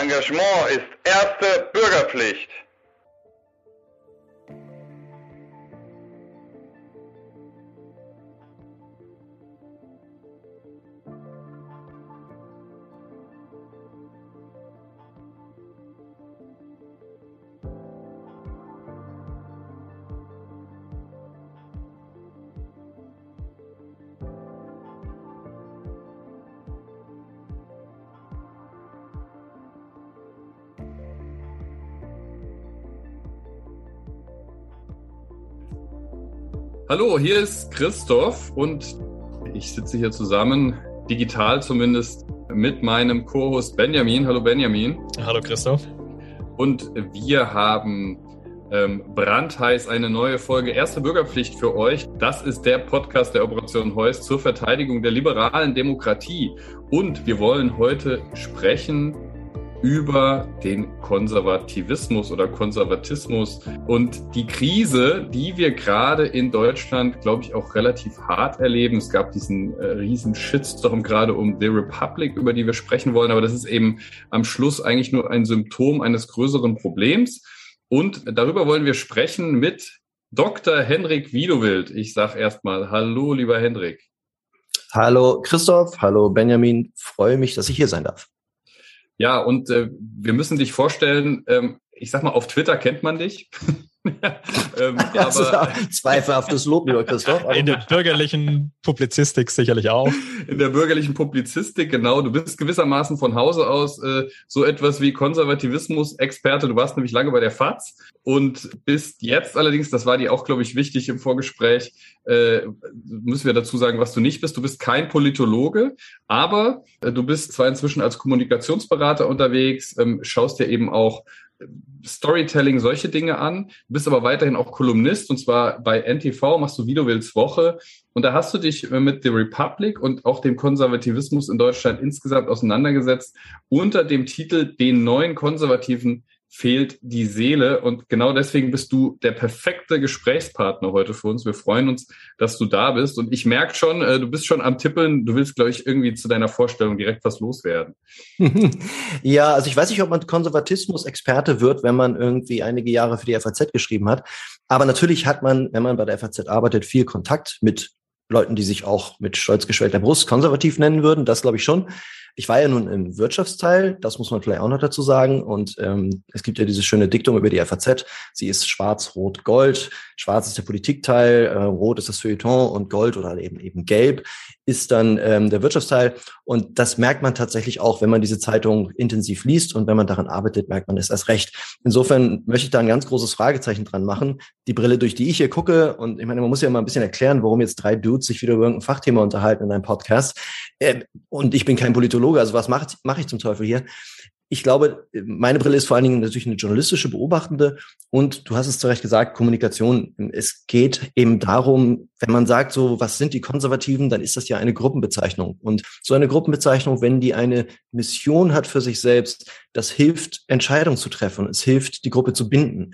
Engagement ist erste Bürgerpflicht. Hallo, hier ist Christoph und ich sitze hier zusammen, digital zumindest, mit meinem Co-Host Benjamin. Hallo Benjamin. Hallo Christoph. Und wir haben ähm, brandheiß eine neue Folge Erste Bürgerpflicht für euch. Das ist der Podcast der Operation Heuss zur Verteidigung der liberalen Demokratie. Und wir wollen heute sprechen über den Konservativismus oder Konservatismus und die Krise, die wir gerade in Deutschland, glaube ich, auch relativ hart erleben. Es gab diesen äh, riesen Shitstorm gerade um The Republic, über die wir sprechen wollen, aber das ist eben am Schluss eigentlich nur ein Symptom eines größeren Problems. Und darüber wollen wir sprechen mit Dr. Henrik Wiedowild. Ich sage erstmal Hallo, lieber Henrik. Hallo Christoph, hallo Benjamin, freue mich, dass ich hier sein darf. Ja, und äh, wir müssen dich vorstellen, ähm, ich sag mal, auf Twitter kennt man dich. ähm, aber zweifelhaftes Lob, lieber Christoph. In der bürgerlichen Publizistik sicherlich auch. In der bürgerlichen Publizistik, genau. Du bist gewissermaßen von Hause aus äh, so etwas wie Konservativismus-Experte. Du warst nämlich lange bei der FAZ und bist jetzt allerdings, das war dir auch, glaube ich, wichtig im Vorgespräch, äh, müssen wir dazu sagen, was du nicht bist. Du bist kein Politologe, aber äh, du bist zwar inzwischen als Kommunikationsberater unterwegs, ähm, schaust dir eben auch Storytelling, solche Dinge an. Du bist aber weiterhin auch Kolumnist und zwar bei NTV machst du Videowills Woche und da hast du dich äh, mit The Republic und auch dem Konservativismus in Deutschland insgesamt auseinandergesetzt unter dem Titel Den neuen Konservativen fehlt die Seele. Und genau deswegen bist du der perfekte Gesprächspartner heute für uns. Wir freuen uns, dass du da bist. Und ich merke schon, äh, du bist schon am Tippeln. Du willst, glaube ich, irgendwie zu deiner Vorstellung direkt was loswerden. ja, also ich weiß nicht, ob man Konservatismus-Experte wird, wenn man irgendwie einige Jahre für die FAZ geschrieben hat. Aber natürlich hat man, wenn man bei der FAZ arbeitet, viel Kontakt mit Leuten, die sich auch mit stolz geschwellter Brust konservativ nennen würden. Das glaube ich schon. Ich war ja nun im Wirtschaftsteil, das muss man vielleicht auch noch dazu sagen. Und ähm, es gibt ja diese schöne Diktung über die FAZ. Sie ist schwarz, rot, gold. Schwarz ist der Politikteil, äh, rot ist das Feuilleton und gold oder eben eben gelb ist dann ähm, der Wirtschaftsteil. Und das merkt man tatsächlich auch, wenn man diese Zeitung intensiv liest und wenn man daran arbeitet, merkt man es erst recht. Insofern möchte ich da ein ganz großes Fragezeichen dran machen. Die Brille, durch die ich hier gucke, und ich meine, man muss ja mal ein bisschen erklären, warum jetzt drei Dudes sich wieder über irgendein Fachthema unterhalten in einem Podcast. Äh, und ich bin kein Politologe, also was mache mach ich zum Teufel hier? ich glaube, meine Brille ist vor allen Dingen natürlich eine journalistische, beobachtende und du hast es zu Recht gesagt, Kommunikation. Es geht eben darum, wenn man sagt, so, was sind die Konservativen, dann ist das ja eine Gruppenbezeichnung. Und so eine Gruppenbezeichnung, wenn die eine Mission hat für sich selbst, das hilft, Entscheidungen zu treffen. Es hilft, die Gruppe zu binden.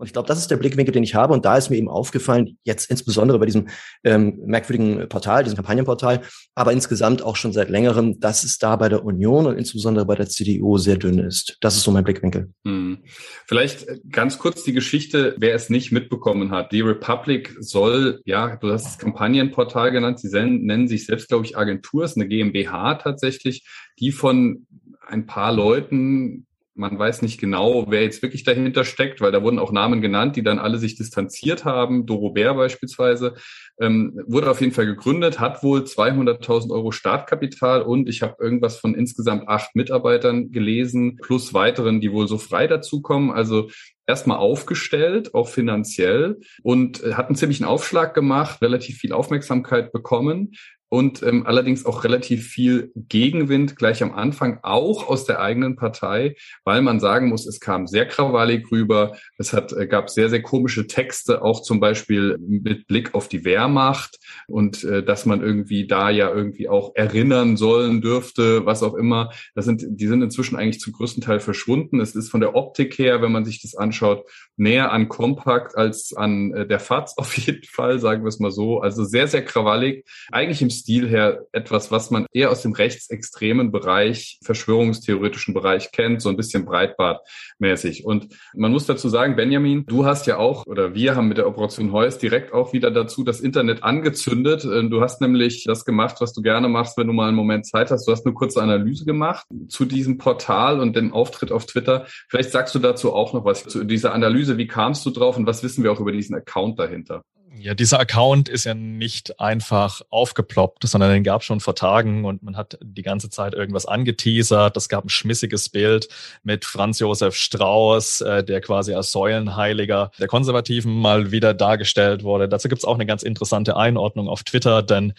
Und ich glaube, das ist der Blickwinkel, den ich habe. Und da ist mir eben aufgefallen, jetzt insbesondere bei diesem ähm, merkwürdigen Portal, diesem Kampagnenportal, aber insgesamt auch schon seit längerem, dass es da bei der Union und insbesondere bei der CDU sehr dünn ist. Das ist so mein Blickwinkel. Hm. Vielleicht ganz kurz die Geschichte, wer es nicht mitbekommen hat. Die Republic soll, ja, du hast das Kampagnenportal genannt, sie nennen sich selbst, glaube ich, Agentur, ist eine GmbH tatsächlich, die von ein paar Leuten man weiß nicht genau, wer jetzt wirklich dahinter steckt, weil da wurden auch Namen genannt, die dann alle sich distanziert haben. Doro Bär beispielsweise ähm, wurde auf jeden Fall gegründet, hat wohl 200.000 Euro Startkapital und ich habe irgendwas von insgesamt acht Mitarbeitern gelesen, plus weiteren, die wohl so frei dazukommen. Also erstmal aufgestellt, auch finanziell und hat einen ziemlichen Aufschlag gemacht, relativ viel Aufmerksamkeit bekommen und ähm, allerdings auch relativ viel Gegenwind gleich am Anfang, auch aus der eigenen Partei, weil man sagen muss, es kam sehr krawallig rüber. Es hat, äh, gab sehr, sehr komische Texte, auch zum Beispiel mit Blick auf die Wehrmacht und äh, dass man irgendwie da ja irgendwie auch erinnern sollen dürfte, was auch immer. Das sind, die sind inzwischen eigentlich zum größten Teil verschwunden. Es ist von der Optik her, wenn man sich das anschaut, näher an Kompakt als an äh, der FAZ auf jeden Fall, sagen wir es mal so. Also sehr, sehr krawallig. Eigentlich im Stil her etwas, was man eher aus dem rechtsextremen Bereich, verschwörungstheoretischen Bereich kennt, so ein bisschen breitbartmäßig. Und man muss dazu sagen, Benjamin, du hast ja auch, oder wir haben mit der Operation Heus direkt auch wieder dazu das Internet angezündet. Äh, du hast nämlich das gemacht, was du gerne machst, wenn du mal einen Moment Zeit hast. Du hast eine kurze Analyse gemacht zu diesem Portal und dem Auftritt auf Twitter. Vielleicht sagst du dazu auch noch was zu dieser Analyse. Wie kamst du drauf und was wissen wir auch über diesen Account dahinter? Ja, dieser Account ist ja nicht einfach aufgeploppt, sondern den gab schon vor Tagen und man hat die ganze Zeit irgendwas angeteasert. Es gab ein schmissiges Bild mit Franz Josef Strauß, äh, der quasi als Säulenheiliger der Konservativen mal wieder dargestellt wurde. Dazu gibt's auch eine ganz interessante Einordnung auf Twitter, denn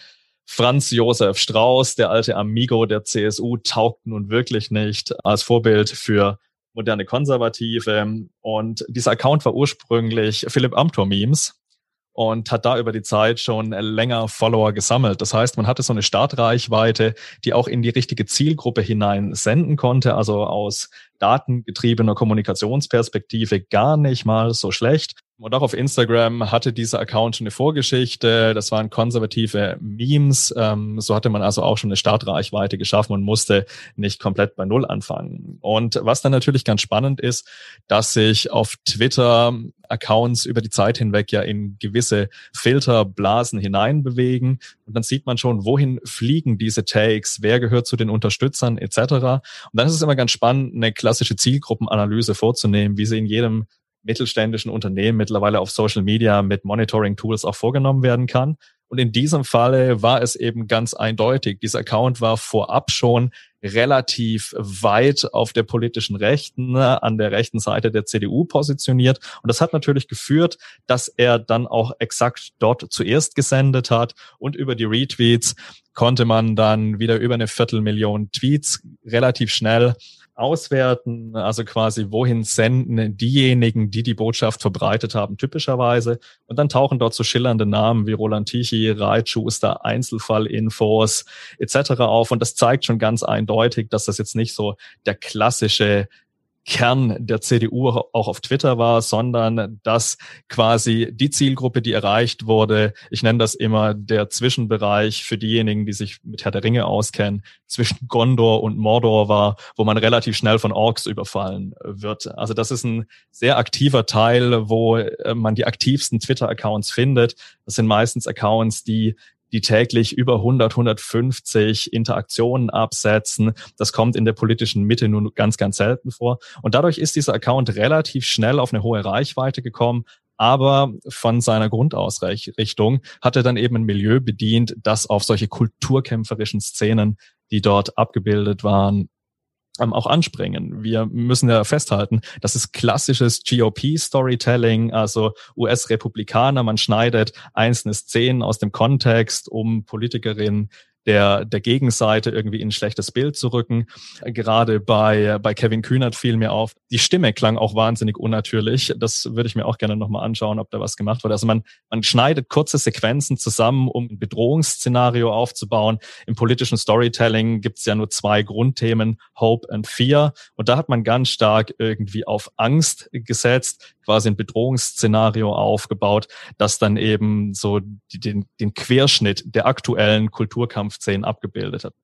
Franz Josef Strauß, der alte Amigo der CSU, taugt nun wirklich nicht als Vorbild für moderne Konservative. Und dieser Account war ursprünglich Philipp Amthor Memes und hat da über die Zeit schon länger Follower gesammelt. Das heißt, man hatte so eine Startreichweite, die auch in die richtige Zielgruppe hinein senden konnte, also aus datengetriebener Kommunikationsperspektive gar nicht mal so schlecht. Und auch auf Instagram hatte dieser Account eine Vorgeschichte. Das waren konservative Memes. Ähm, so hatte man also auch schon eine Startreichweite geschaffen und musste nicht komplett bei Null anfangen. Und was dann natürlich ganz spannend ist, dass sich auf Twitter Accounts über die Zeit hinweg ja in gewisse Filterblasen hineinbewegen. Und dann sieht man schon, wohin fliegen diese Takes, wer gehört zu den Unterstützern etc. Und dann ist es immer ganz spannend, eine klassische Zielgruppenanalyse vorzunehmen, wie sie in jedem mittelständischen Unternehmen mittlerweile auf Social Media mit Monitoring-Tools auch vorgenommen werden kann. Und in diesem Falle war es eben ganz eindeutig. Dieser Account war vorab schon relativ weit auf der politischen Rechten, ne, an der rechten Seite der CDU positioniert. Und das hat natürlich geführt, dass er dann auch exakt dort zuerst gesendet hat. Und über die Retweets konnte man dann wieder über eine Viertelmillion Tweets relativ schnell auswerten, also quasi wohin senden diejenigen, die die Botschaft verbreitet haben, typischerweise. Und dann tauchen dort so schillernde Namen wie Roland Tichy, Reitschuster, Einzelfallinfos etc. auf. Und das zeigt schon ganz eindeutig, dass das jetzt nicht so der klassische Kern der CDU auch auf Twitter war, sondern dass quasi die Zielgruppe, die erreicht wurde, ich nenne das immer der Zwischenbereich für diejenigen, die sich mit Herr der Ringe auskennen, zwischen Gondor und Mordor war, wo man relativ schnell von Orks überfallen wird. Also das ist ein sehr aktiver Teil, wo äh, man die aktivsten Twitter-Accounts findet. Das sind meistens Accounts, die die täglich über 100, 150 Interaktionen absetzen. Das kommt in der politischen Mitte nur ganz, ganz selten vor. Und dadurch ist dieser Account relativ schnell auf eine hohe Reichweite gekommen, aber von seiner Grundausrichtung hat er dann eben ein Milieu bedient, das auf solche kulturkämpferischen Szenen, die dort abgebildet waren, ähm, auch anspringen. Wir müssen ja festhalten, das ist klassisches GOP-Storytelling, also US-Republikaner, man schneidet einzelne Szenen aus dem Kontext, um Politikerinnen der, der Gegenseite irgendwie in ein schlechtes Bild zu rücken. Gerade bei, bei Kevin Kühnert fiel mir auf, die Stimme klang auch wahnsinnig unnatürlich. Das würde ich mir auch gerne nochmal anschauen, ob da was gemacht wurde. Also man, man schneidet kurze Sequenzen zusammen, um ein Bedrohungsszenario aufzubauen. Im politischen Storytelling gibt es ja nur zwei Grundthemen, Hope and Fear. Und da hat man ganz stark irgendwie auf Angst gesetzt, quasi ein Bedrohungsszenario aufgebaut, das dann eben so den, den Querschnitt der aktuellen Kulturkampfszenen abgebildet hat.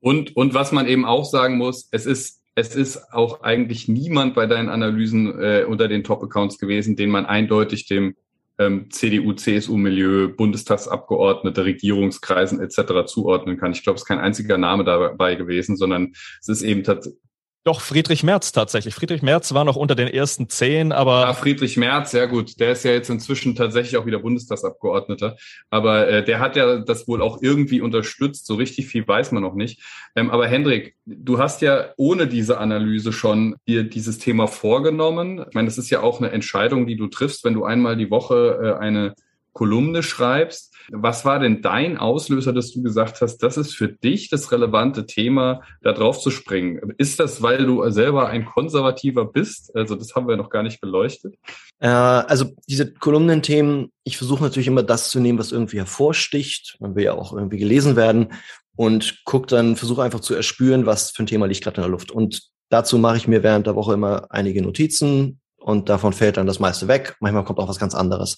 Und, und was man eben auch sagen muss, es ist, es ist auch eigentlich niemand bei deinen Analysen äh, unter den Top-Accounts gewesen, den man eindeutig dem ähm, CDU, CSU-Milieu, Bundestagsabgeordnete, Regierungskreisen etc. zuordnen kann. Ich glaube, es ist kein einziger Name dabei gewesen, sondern es ist eben tatsächlich doch, Friedrich Merz tatsächlich. Friedrich Merz war noch unter den ersten zehn, aber. Ja, Friedrich Merz, sehr gut. Der ist ja jetzt inzwischen tatsächlich auch wieder Bundestagsabgeordneter. Aber äh, der hat ja das wohl auch irgendwie unterstützt. So richtig viel weiß man noch nicht. Ähm, aber Hendrik, du hast ja ohne diese Analyse schon dir dieses Thema vorgenommen. Ich meine, das ist ja auch eine Entscheidung, die du triffst, wenn du einmal die Woche äh, eine Kolumne schreibst. Was war denn dein Auslöser, dass du gesagt hast, das ist für dich das relevante Thema, da drauf zu springen? Ist das, weil du selber ein Konservativer bist? Also das haben wir noch gar nicht beleuchtet. Äh, also diese Kolumnenthemen, ich versuche natürlich immer das zu nehmen, was irgendwie hervorsticht. Man will ja auch irgendwie gelesen werden und guck dann, versuche einfach zu erspüren, was für ein Thema liegt gerade in der Luft. Und dazu mache ich mir während der Woche immer einige Notizen und davon fällt dann das meiste weg. Manchmal kommt auch was ganz anderes.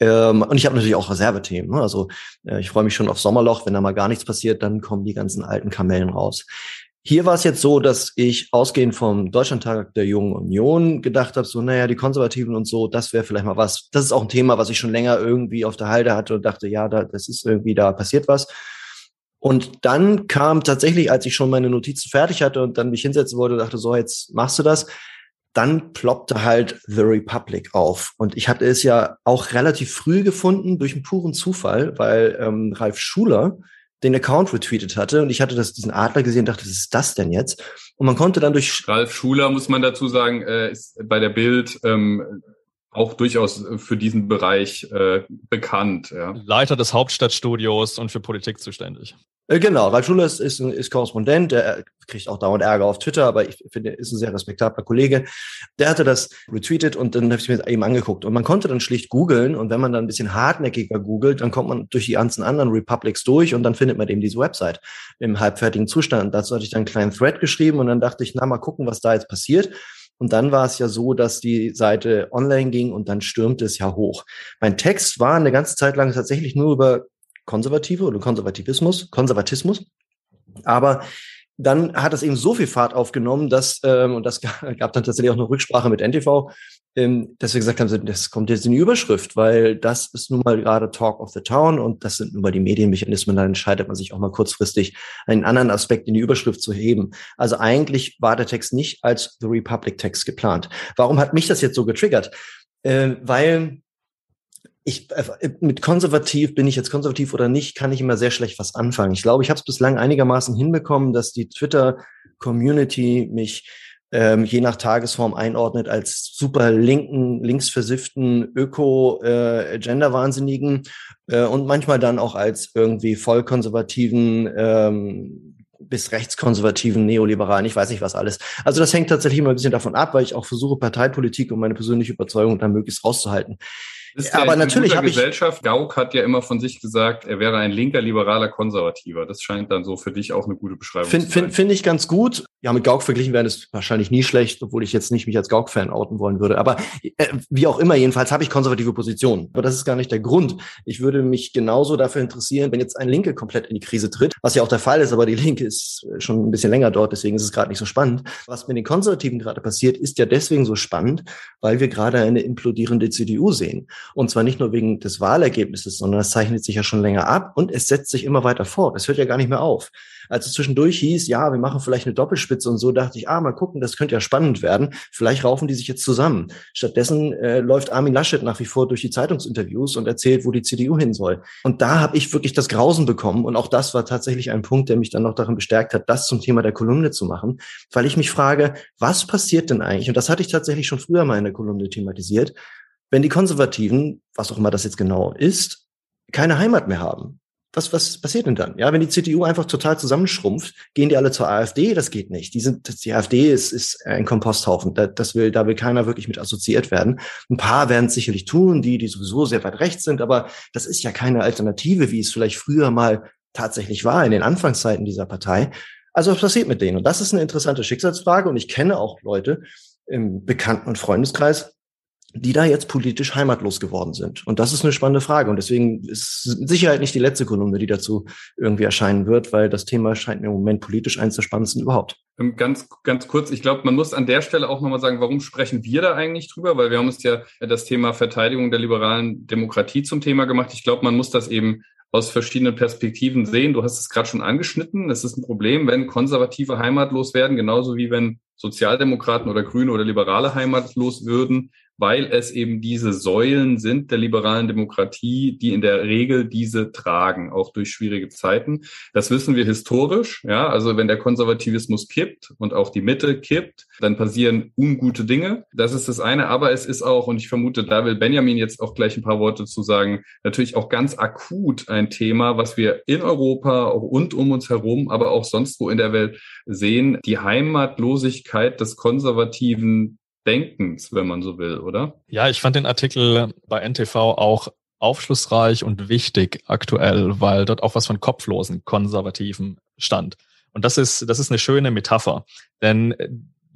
Ähm, und ich habe natürlich auch Reservethemen. Ne? Also äh, ich freue mich schon auf Sommerloch. Wenn da mal gar nichts passiert, dann kommen die ganzen alten Kamellen raus. Hier war es jetzt so, dass ich ausgehend vom Deutschlandtag der Jungen Union gedacht habe, so, naja, die Konservativen und so, das wäre vielleicht mal was. Das ist auch ein Thema, was ich schon länger irgendwie auf der Halde hatte und dachte, ja, da, das ist irgendwie, da passiert was. Und dann kam tatsächlich, als ich schon meine Notizen fertig hatte und dann mich hinsetzen wollte, dachte, so, jetzt machst du das, dann ploppte halt The Republic auf. Und ich hatte es ja auch relativ früh gefunden durch einen puren Zufall, weil ähm, Ralf Schuler den Account retweetet hatte und ich hatte das, diesen Adler gesehen und dachte, was ist das denn jetzt? Und man konnte dann durch... Ralf Schuler, muss man dazu sagen, äh, ist bei der Bild ähm, auch durchaus für diesen Bereich äh, bekannt. Ja. Leiter des Hauptstadtstudios und für Politik zuständig. Äh, genau, Ralf Schuler ist, ist, ist Korrespondent, der kriegt auch dauernd Ärger auf Twitter, aber ich finde, er ist ein sehr respektabler Kollege. Der hatte das retweetet und dann habe ich mir eben angeguckt. Und man konnte dann schlicht googeln und wenn man dann ein bisschen hartnäckiger googelt, dann kommt man durch die ganzen anderen Republics durch und dann findet man eben diese Website im halbfertigen Zustand. Dazu hatte ich dann einen kleinen Thread geschrieben und dann dachte ich, na, mal gucken, was da jetzt passiert. Und dann war es ja so, dass die Seite online ging und dann stürmte es ja hoch. Mein Text war eine ganze Zeit lang tatsächlich nur über Konservative oder Konservativismus, Konservatismus. Aber dann hat es eben so viel Fahrt aufgenommen, dass, ähm, und das gab dann tatsächlich auch eine Rücksprache mit NTV, ähm, dass wir gesagt haben, das kommt jetzt in die Überschrift, weil das ist nun mal gerade Talk of the Town und das sind nun mal die Medienmechanismen, dann entscheidet man sich auch mal kurzfristig einen anderen Aspekt in die Überschrift zu heben. Also eigentlich war der Text nicht als The Republic Text geplant. Warum hat mich das jetzt so getriggert? Äh, weil ich äh, mit konservativ, bin ich jetzt konservativ oder nicht, kann ich immer sehr schlecht was anfangen. Ich glaube, ich habe es bislang einigermaßen hinbekommen, dass die Twitter-Community mich ähm, je nach Tagesform einordnet als super linken, linksversifften Öko-Gender-Wahnsinnigen äh, äh, und manchmal dann auch als irgendwie vollkonservativen ähm, bis rechtskonservativen Neoliberalen, ich weiß nicht was alles. Also das hängt tatsächlich immer ein bisschen davon ab, weil ich auch versuche, Parteipolitik und meine persönliche Überzeugung dann möglichst rauszuhalten. Ist ja aber natürlich habe ich Gesellschaft. Gauck hat ja immer von sich gesagt, er wäre ein linker, liberaler Konservativer. Das scheint dann so für dich auch eine gute Beschreibung find, zu sein. Finde ich ganz gut. Ja, mit Gauck verglichen wäre es wahrscheinlich nie schlecht, obwohl ich jetzt nicht mich als Gauck-Fan outen wollen würde. Aber äh, wie auch immer, jedenfalls habe ich konservative Positionen. Aber das ist gar nicht der Grund. Ich würde mich genauso dafür interessieren, wenn jetzt ein Linke komplett in die Krise tritt, was ja auch der Fall ist, aber die Linke ist schon ein bisschen länger dort, deswegen ist es gerade nicht so spannend. Was mit den Konservativen gerade passiert, ist ja deswegen so spannend, weil wir gerade eine implodierende CDU sehen. Und zwar nicht nur wegen des Wahlergebnisses, sondern es zeichnet sich ja schon länger ab und es setzt sich immer weiter fort. Es hört ja gar nicht mehr auf. Als es zwischendurch hieß, ja, wir machen vielleicht eine Doppelspitze und so, dachte ich, ah, mal gucken, das könnte ja spannend werden. Vielleicht raufen die sich jetzt zusammen. Stattdessen äh, läuft Armin Laschet nach wie vor durch die Zeitungsinterviews und erzählt, wo die CDU hin soll. Und da habe ich wirklich das Grausen bekommen. Und auch das war tatsächlich ein Punkt, der mich dann noch darin bestärkt hat, das zum Thema der Kolumne zu machen, weil ich mich frage, was passiert denn eigentlich? Und das hatte ich tatsächlich schon früher mal in der Kolumne thematisiert wenn die Konservativen, was auch immer das jetzt genau ist, keine Heimat mehr haben. Was, was passiert denn dann? Ja, wenn die CDU einfach total zusammenschrumpft, gehen die alle zur AfD? Das geht nicht. Die sind, die AfD ist, ist ein Komposthaufen. Da, das will, da will keiner wirklich mit assoziiert werden. Ein paar werden es sicherlich tun, die, die sowieso sehr weit rechts sind, aber das ist ja keine Alternative, wie es vielleicht früher mal tatsächlich war in den Anfangszeiten dieser Partei. Also was passiert mit denen? Und das ist eine interessante Schicksalsfrage. Und ich kenne auch Leute im Bekannten- und Freundeskreis, die da jetzt politisch heimatlos geworden sind. Und das ist eine spannende Frage. Und deswegen ist Sicherheit nicht die letzte Kolumne, die dazu irgendwie erscheinen wird, weil das Thema scheint mir im Moment politisch eins der spannendsten überhaupt. Ähm, ganz, ganz kurz, ich glaube, man muss an der Stelle auch nochmal sagen, warum sprechen wir da eigentlich drüber? Weil wir haben uns ja das Thema Verteidigung der liberalen Demokratie zum Thema gemacht. Ich glaube, man muss das eben aus verschiedenen Perspektiven sehen. Du hast es gerade schon angeschnitten. Es ist ein Problem, wenn Konservative heimatlos werden, genauso wie wenn Sozialdemokraten oder Grüne oder Liberale heimatlos würden weil es eben diese Säulen sind der liberalen Demokratie, die in der Regel diese tragen, auch durch schwierige Zeiten. Das wissen wir historisch. Ja, also wenn der Konservativismus kippt und auch die Mitte kippt, dann passieren ungute Dinge. Das ist das eine. Aber es ist auch, und ich vermute, da will Benjamin jetzt auch gleich ein paar Worte zu sagen, natürlich auch ganz akut ein Thema, was wir in Europa und um uns herum, aber auch sonst wo in der Welt sehen, die Heimatlosigkeit des konservativen Denkens, wenn man so will, oder? Ja, ich fand den Artikel bei NTV auch aufschlussreich und wichtig aktuell, weil dort auch was von kopflosen Konservativen stand. Und das ist, das ist eine schöne Metapher. Denn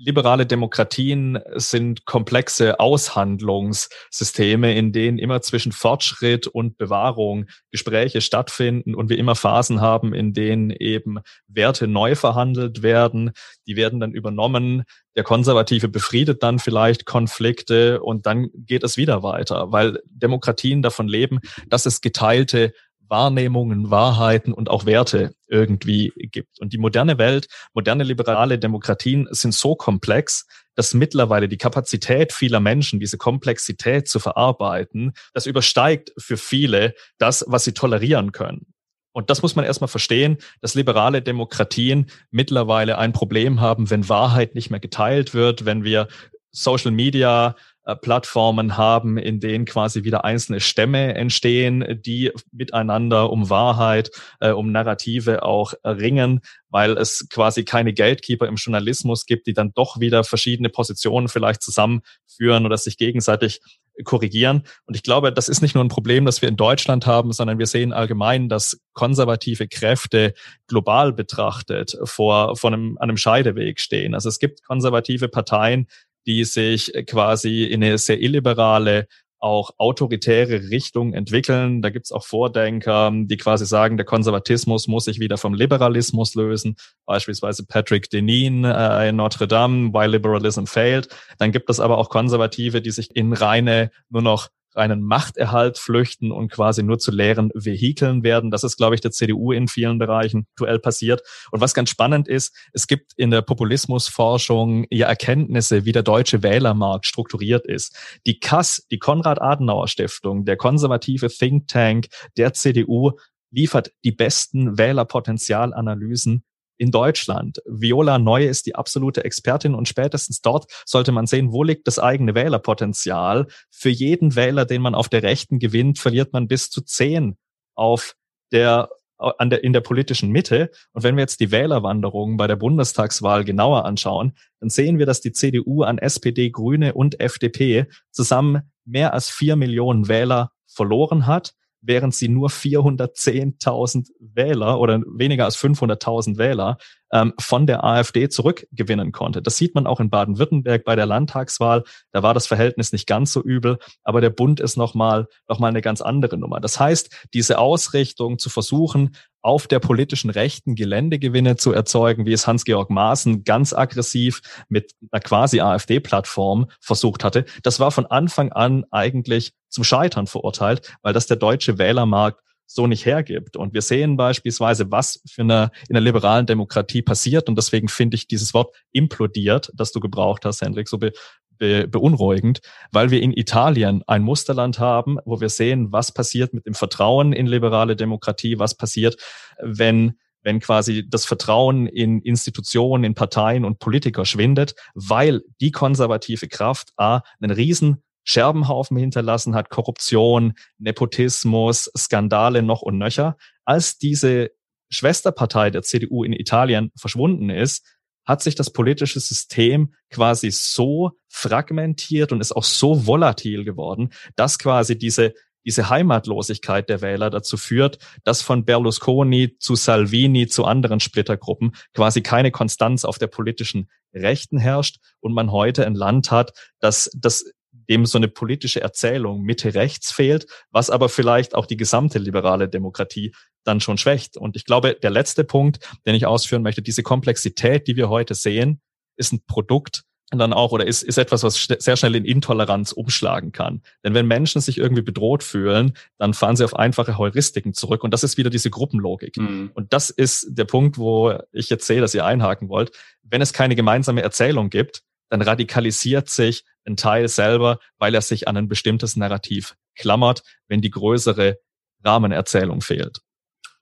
liberale Demokratien sind komplexe Aushandlungssysteme, in denen immer zwischen Fortschritt und Bewahrung Gespräche stattfinden und wir immer Phasen haben, in denen eben Werte neu verhandelt werden. Die werden dann übernommen. Der Konservative befriedet dann vielleicht Konflikte und dann geht es wieder weiter, weil Demokratien davon leben, dass es geteilte Wahrnehmungen, Wahrheiten und auch Werte irgendwie gibt. Und die moderne Welt, moderne liberale Demokratien sind so komplex, dass mittlerweile die Kapazität vieler Menschen, diese Komplexität zu verarbeiten, das übersteigt für viele das, was sie tolerieren können. Und das muss man erstmal verstehen, dass liberale Demokratien mittlerweile ein Problem haben, wenn Wahrheit nicht mehr geteilt wird, wenn wir Social Media Plattformen haben, in denen quasi wieder einzelne Stämme entstehen, die miteinander um Wahrheit, äh, um Narrative auch ringen, weil es quasi keine Gatekeeper im Journalismus gibt, die dann doch wieder verschiedene Positionen vielleicht zusammenführen oder sich gegenseitig korrigieren. Und ich glaube, das ist nicht nur ein Problem, das wir in Deutschland haben, sondern wir sehen allgemein, dass konservative Kräfte global betrachtet vor, vor einem, einem Scheideweg stehen. Also es gibt konservative Parteien, die sich quasi in eine sehr illiberale, auch autoritäre Richtung entwickeln. Da gibt's auch Vordenker, die quasi sagen, der Konservatismus muss sich wieder vom Liberalismus lösen. Beispielsweise Patrick Denin äh, in Notre Dame, Why Liberalism Failed. Dann gibt es aber auch Konservative, die sich in reine, nur noch reinen Machterhalt flüchten und quasi nur zu leeren Vehikeln werden. Das ist, glaube ich, der CDU in vielen Bereichen aktuell passiert. Und was ganz spannend ist, es gibt in der Populismusforschung ja Erkenntnisse, wie der deutsche Wählermarkt strukturiert ist. Die KAS, die Konrad-Adenauer-Stiftung, der konservative Think Tank der CDU, liefert die besten Wählerpotenzialanalysen in Deutschland. Viola Neu ist die absolute Expertin und spätestens dort sollte man sehen, wo liegt das eigene Wählerpotenzial. Für jeden Wähler, den man auf der Rechten gewinnt, verliert man bis zu zehn auf der an der, in der politischen Mitte. Und wenn wir jetzt die Wählerwanderung bei der Bundestagswahl genauer anschauen, dann sehen wir, dass die CDU an SPD, Grüne und FDP zusammen mehr als vier Millionen Wähler verloren hat während sie nur 410.000 Wähler oder weniger als 500.000 Wähler ähm, von der AfD zurückgewinnen konnte. Das sieht man auch in Baden-Württemberg bei der Landtagswahl. Da war das Verhältnis nicht ganz so übel, aber der Bund ist nochmal noch mal eine ganz andere Nummer. Das heißt, diese Ausrichtung zu versuchen, auf der politischen Rechten Geländegewinne zu erzeugen, wie es Hans-Georg Maaßen ganz aggressiv mit einer quasi AfD-Plattform versucht hatte, das war von Anfang an eigentlich zum Scheitern verurteilt, weil das der deutsche Wählermarkt so nicht hergibt. Und wir sehen beispielsweise, was für eine, in der liberalen Demokratie passiert. Und deswegen finde ich dieses Wort implodiert, das du gebraucht hast, Hendrik, so be, be, beunruhigend, weil wir in Italien ein Musterland haben, wo wir sehen, was passiert mit dem Vertrauen in liberale Demokratie, was passiert, wenn wenn quasi das Vertrauen in Institutionen, in Parteien und Politiker schwindet, weil die konservative Kraft A einen riesen Scherbenhaufen hinterlassen hat, Korruption, Nepotismus, Skandale noch und nöcher. Als diese Schwesterpartei der CDU in Italien verschwunden ist, hat sich das politische System quasi so fragmentiert und ist auch so volatil geworden, dass quasi diese diese Heimatlosigkeit der Wähler dazu führt, dass von Berlusconi zu Salvini zu anderen Splittergruppen quasi keine Konstanz auf der politischen Rechten herrscht und man heute ein Land hat, das das dem so eine politische Erzählung Mitte rechts fehlt, was aber vielleicht auch die gesamte liberale Demokratie dann schon schwächt. Und ich glaube, der letzte Punkt, den ich ausführen möchte, diese Komplexität, die wir heute sehen, ist ein Produkt dann auch oder ist, ist etwas, was sehr schnell in Intoleranz umschlagen kann. Denn wenn Menschen sich irgendwie bedroht fühlen, dann fahren sie auf einfache Heuristiken zurück. Und das ist wieder diese Gruppenlogik. Mhm. Und das ist der Punkt, wo ich jetzt sehe, dass ihr einhaken wollt. Wenn es keine gemeinsame Erzählung gibt, dann radikalisiert sich ein Teil selber, weil er sich an ein bestimmtes Narrativ klammert, wenn die größere Rahmenerzählung fehlt.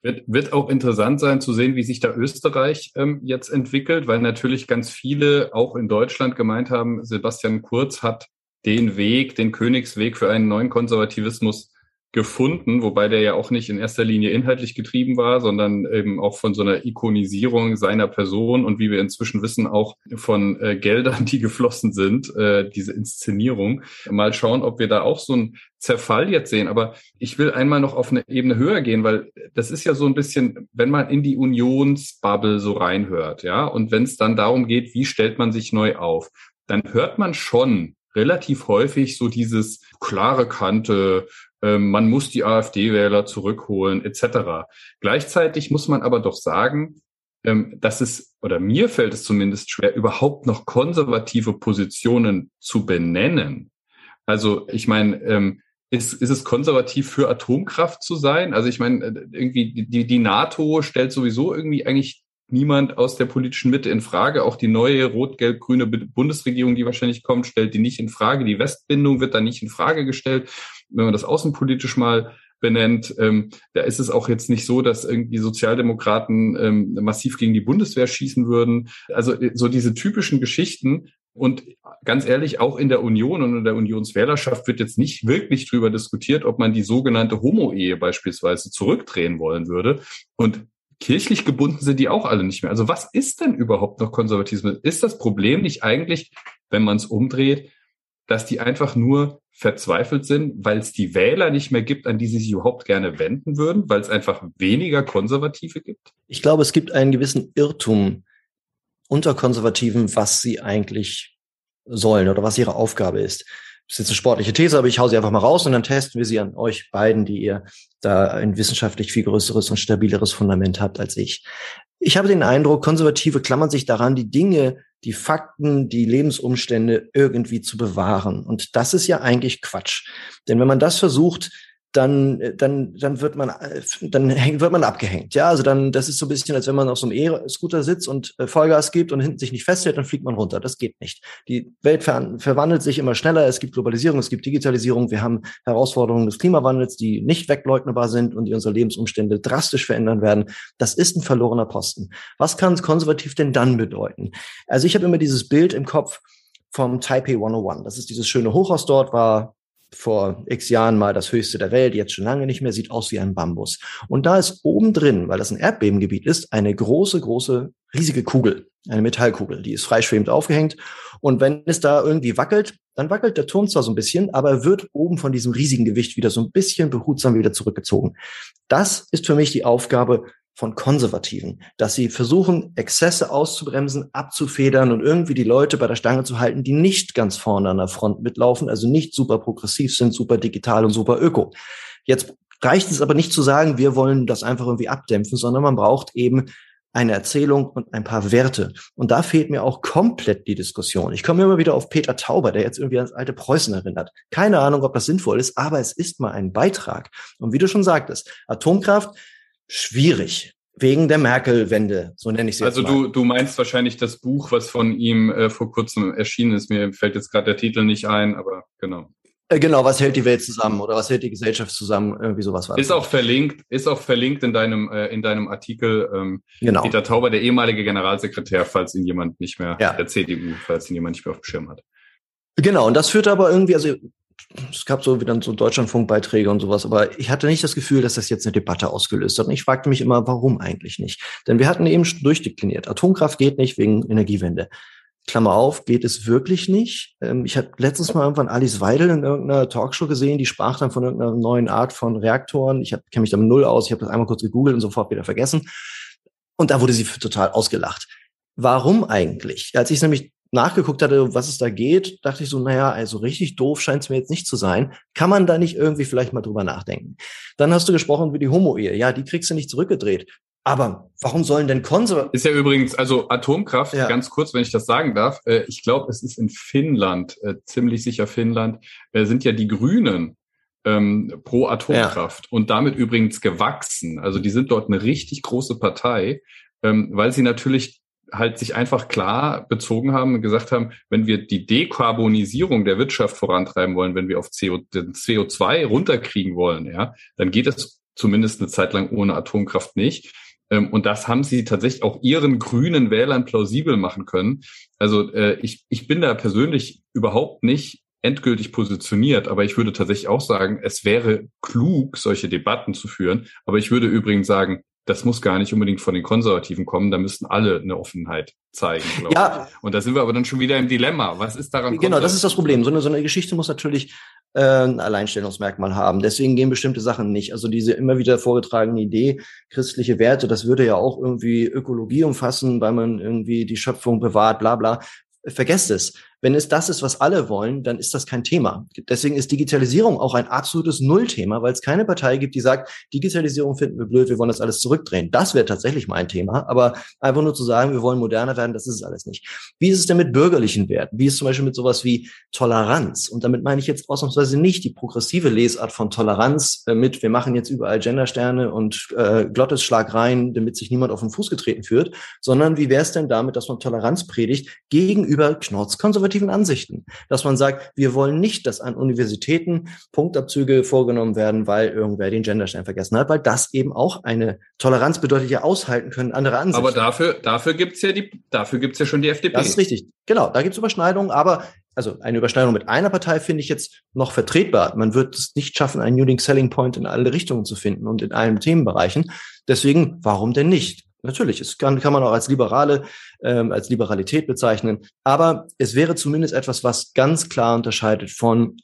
Wird, wird auch interessant sein zu sehen, wie sich da Österreich ähm, jetzt entwickelt, weil natürlich ganz viele auch in Deutschland gemeint haben, Sebastian Kurz hat den Weg, den Königsweg für einen neuen Konservativismus gefunden, wobei der ja auch nicht in erster Linie inhaltlich getrieben war, sondern eben auch von so einer Ikonisierung seiner Person und wie wir inzwischen wissen, auch von äh, Geldern, die geflossen sind, äh, diese Inszenierung. Mal schauen, ob wir da auch so einen Zerfall jetzt sehen. Aber ich will einmal noch auf eine Ebene höher gehen, weil das ist ja so ein bisschen, wenn man in die Unionsbubble so reinhört, ja, und wenn es dann darum geht, wie stellt man sich neu auf, dann hört man schon relativ häufig so dieses klare Kante, man muss die AfD-Wähler zurückholen, etc. Gleichzeitig muss man aber doch sagen, ähm, dass es, oder mir fällt es zumindest schwer, überhaupt noch konservative Positionen zu benennen. Also ich meine, ähm, ist, ist es konservativ für Atomkraft zu sein? Also ich meine, äh, irgendwie die, die NATO stellt sowieso irgendwie eigentlich niemand aus der politischen Mitte in Frage. Auch die neue rot-gelb-grüne Bundesregierung, die wahrscheinlich kommt, stellt die nicht in Frage. Die Westbindung wird da nicht in Frage gestellt wenn man das außenpolitisch mal benennt, ähm, da ist es auch jetzt nicht so, dass irgendwie Sozialdemokraten ähm, massiv gegen die Bundeswehr schießen würden. Also äh, so diese typischen Geschichten. Und ganz ehrlich, auch in der Union und in der Unionswählerschaft wird jetzt nicht wirklich drüber diskutiert, ob man die sogenannte Homo-Ehe beispielsweise zurückdrehen wollen würde. Und kirchlich gebunden sind die auch alle nicht mehr. Also was ist denn überhaupt noch Konservatismus? Ist das Problem nicht eigentlich, wenn man es umdreht, dass die einfach nur verzweifelt sind, weil es die Wähler nicht mehr gibt, an die sie sich überhaupt gerne wenden würden, weil es einfach weniger Konservative gibt? Ich glaube, es gibt einen gewissen Irrtum unter Konservativen, was sie eigentlich sollen oder was ihre Aufgabe ist. Das ist jetzt eine sportliche These, aber ich hau sie einfach mal raus und dann testen wir sie an euch beiden, die ihr da ein wissenschaftlich viel größeres und stabileres Fundament habt als ich. Ich habe den Eindruck, Konservative klammern sich daran, die Dinge die Fakten, die Lebensumstände irgendwie zu bewahren. Und das ist ja eigentlich Quatsch. Denn wenn man das versucht, dann, dann, dann wird man, dann hängt, wird man abgehängt. Ja, also dann, das ist so ein bisschen, als wenn man auf so einem E-Scooter sitzt und äh, Vollgas gibt und hinten sich nicht festhält, dann fliegt man runter. Das geht nicht. Die Welt ver verwandelt sich immer schneller. Es gibt Globalisierung, es gibt Digitalisierung. Wir haben Herausforderungen des Klimawandels, die nicht wegleugnbar sind und die unsere Lebensumstände drastisch verändern werden. Das ist ein verlorener Posten. Was kann konservativ denn dann bedeuten? Also ich habe immer dieses Bild im Kopf vom Taipei 101. Das ist dieses schöne Hochhaus dort, war vor x Jahren mal das höchste der Welt, jetzt schon lange nicht mehr, sieht aus wie ein Bambus. Und da ist oben drin, weil das ein Erdbebengebiet ist, eine große, große, riesige Kugel, eine Metallkugel, die ist freischwebend aufgehängt. Und wenn es da irgendwie wackelt, dann wackelt der Turm zwar so ein bisschen, aber er wird oben von diesem riesigen Gewicht wieder so ein bisschen behutsam wieder zurückgezogen. Das ist für mich die Aufgabe von Konservativen, dass sie versuchen, Exzesse auszubremsen, abzufedern und irgendwie die Leute bei der Stange zu halten, die nicht ganz vorne an der Front mitlaufen, also nicht super progressiv sind, super digital und super öko. Jetzt reicht es aber nicht zu sagen, wir wollen das einfach irgendwie abdämpfen, sondern man braucht eben eine Erzählung und ein paar Werte. Und da fehlt mir auch komplett die Diskussion. Ich komme immer wieder auf Peter Tauber, der jetzt irgendwie ans alte Preußen erinnert. Keine Ahnung, ob das sinnvoll ist, aber es ist mal ein Beitrag. Und wie du schon sagtest, Atomkraft schwierig. Wegen der Merkel-Wende, so nenne ich sie. Also du, du meinst wahrscheinlich das Buch, was von ihm äh, vor kurzem erschienen ist. Mir fällt jetzt gerade der Titel nicht ein, aber genau. Äh, genau, was hält die Welt zusammen oder was hält die Gesellschaft zusammen? Irgendwie sowas war. Ist auch verlinkt, ist auch verlinkt in deinem äh, in deinem Artikel. Ähm, genau. Peter Tauber, der ehemalige Generalsekretär, falls ihn jemand nicht mehr, ja. der CDU, falls ihn jemand nicht mehr auf dem Schirm hat. Genau, und das führt aber irgendwie, also es gab so wieder so Deutschlandfunkbeiträge und sowas, aber ich hatte nicht das Gefühl, dass das jetzt eine Debatte ausgelöst hat. Und ich fragte mich immer, warum eigentlich nicht? Denn wir hatten eben durchdekliniert, Atomkraft geht nicht wegen Energiewende. Klammer auf, geht es wirklich nicht. Ähm, ich habe letztens mal irgendwann Alice Weidel in irgendeiner Talkshow gesehen, die sprach dann von irgendeiner neuen Art von Reaktoren. Ich kenne mich damit null aus, ich habe das einmal kurz gegoogelt und sofort wieder vergessen. Und da wurde sie total ausgelacht. Warum eigentlich? Als ich nämlich nachgeguckt hatte, was es da geht, dachte ich so, naja, also richtig doof scheint es mir jetzt nicht zu sein. Kann man da nicht irgendwie vielleicht mal drüber nachdenken? Dann hast du gesprochen über die Homo-Ehe. Ja, die kriegst du nicht zurückgedreht. Aber warum sollen denn Konservative? Ist ja übrigens, also Atomkraft, ja. ganz kurz, wenn ich das sagen darf, äh, ich glaube, es ist in Finnland, äh, ziemlich sicher Finnland, äh, sind ja die Grünen ähm, pro Atomkraft ja. und damit übrigens gewachsen. Also die sind dort eine richtig große Partei, ähm, weil sie natürlich halt sich einfach klar bezogen haben und gesagt haben, wenn wir die Dekarbonisierung der Wirtschaft vorantreiben wollen, wenn wir auf CO, CO2 runterkriegen wollen, ja, dann geht es zumindest eine Zeit lang ohne Atomkraft nicht. Ähm, und das haben sie tatsächlich auch ihren grünen Wählern plausibel machen können. Also äh, ich, ich bin da persönlich überhaupt nicht endgültig positioniert, aber ich würde tatsächlich auch sagen, es wäre klug, solche Debatten zu führen. Aber ich würde übrigens sagen, das muss gar nicht unbedingt von den Konservativen kommen, da müssten alle eine Offenheit zeigen. ja. Ich. Und da sind wir aber dann schon wieder im Dilemma. Was ist daran? Genau, das ist das Problem. So eine, so eine Geschichte muss natürlich äh, ein Alleinstellungsmerkmal haben. Deswegen gehen bestimmte Sachen nicht. Also diese immer wieder vorgetragene Idee, christliche Werte, das würde ja auch irgendwie Ökologie umfassen, weil man irgendwie die Schöpfung bewahrt, bla bla. Vergesst es. Wenn es das ist, was alle wollen, dann ist das kein Thema. Deswegen ist Digitalisierung auch ein absolutes Nullthema, weil es keine Partei gibt, die sagt, Digitalisierung finden wir blöd, wir wollen das alles zurückdrehen. Das wäre tatsächlich mein Thema. Aber einfach nur zu sagen, wir wollen moderner werden, das ist es alles nicht. Wie ist es denn mit bürgerlichen Werten? Wie ist es zum Beispiel mit sowas wie Toleranz? Und damit meine ich jetzt ausnahmsweise nicht die progressive Lesart von Toleranz äh, mit, wir machen jetzt überall Gendersterne und äh, Glottesschlag rein, damit sich niemand auf den Fuß getreten führt, sondern wie wäre es denn damit, dass man Toleranz predigt gegenüber Knorz-konservativen konservativen Ansichten. Dass man sagt, wir wollen nicht, dass an Universitäten Punktabzüge vorgenommen werden, weil irgendwer den Genderstern vergessen hat, weil das eben auch eine Toleranz bedeutet ja aushalten können, andere Ansichten. Aber dafür, dafür gibt's ja die, dafür gibt's ja schon die FDP. Das ist richtig. Genau, da gibt's Überschneidungen, aber also eine Überschneidung mit einer Partei finde ich jetzt noch vertretbar. Man wird es nicht schaffen, einen Unique Selling Point in alle Richtungen zu finden und in allen Themenbereichen. Deswegen, warum denn nicht? Natürlich, es kann, kann man auch als Liberale, ähm, als Liberalität bezeichnen. Aber es wäre zumindest etwas, was ganz klar unterscheidet von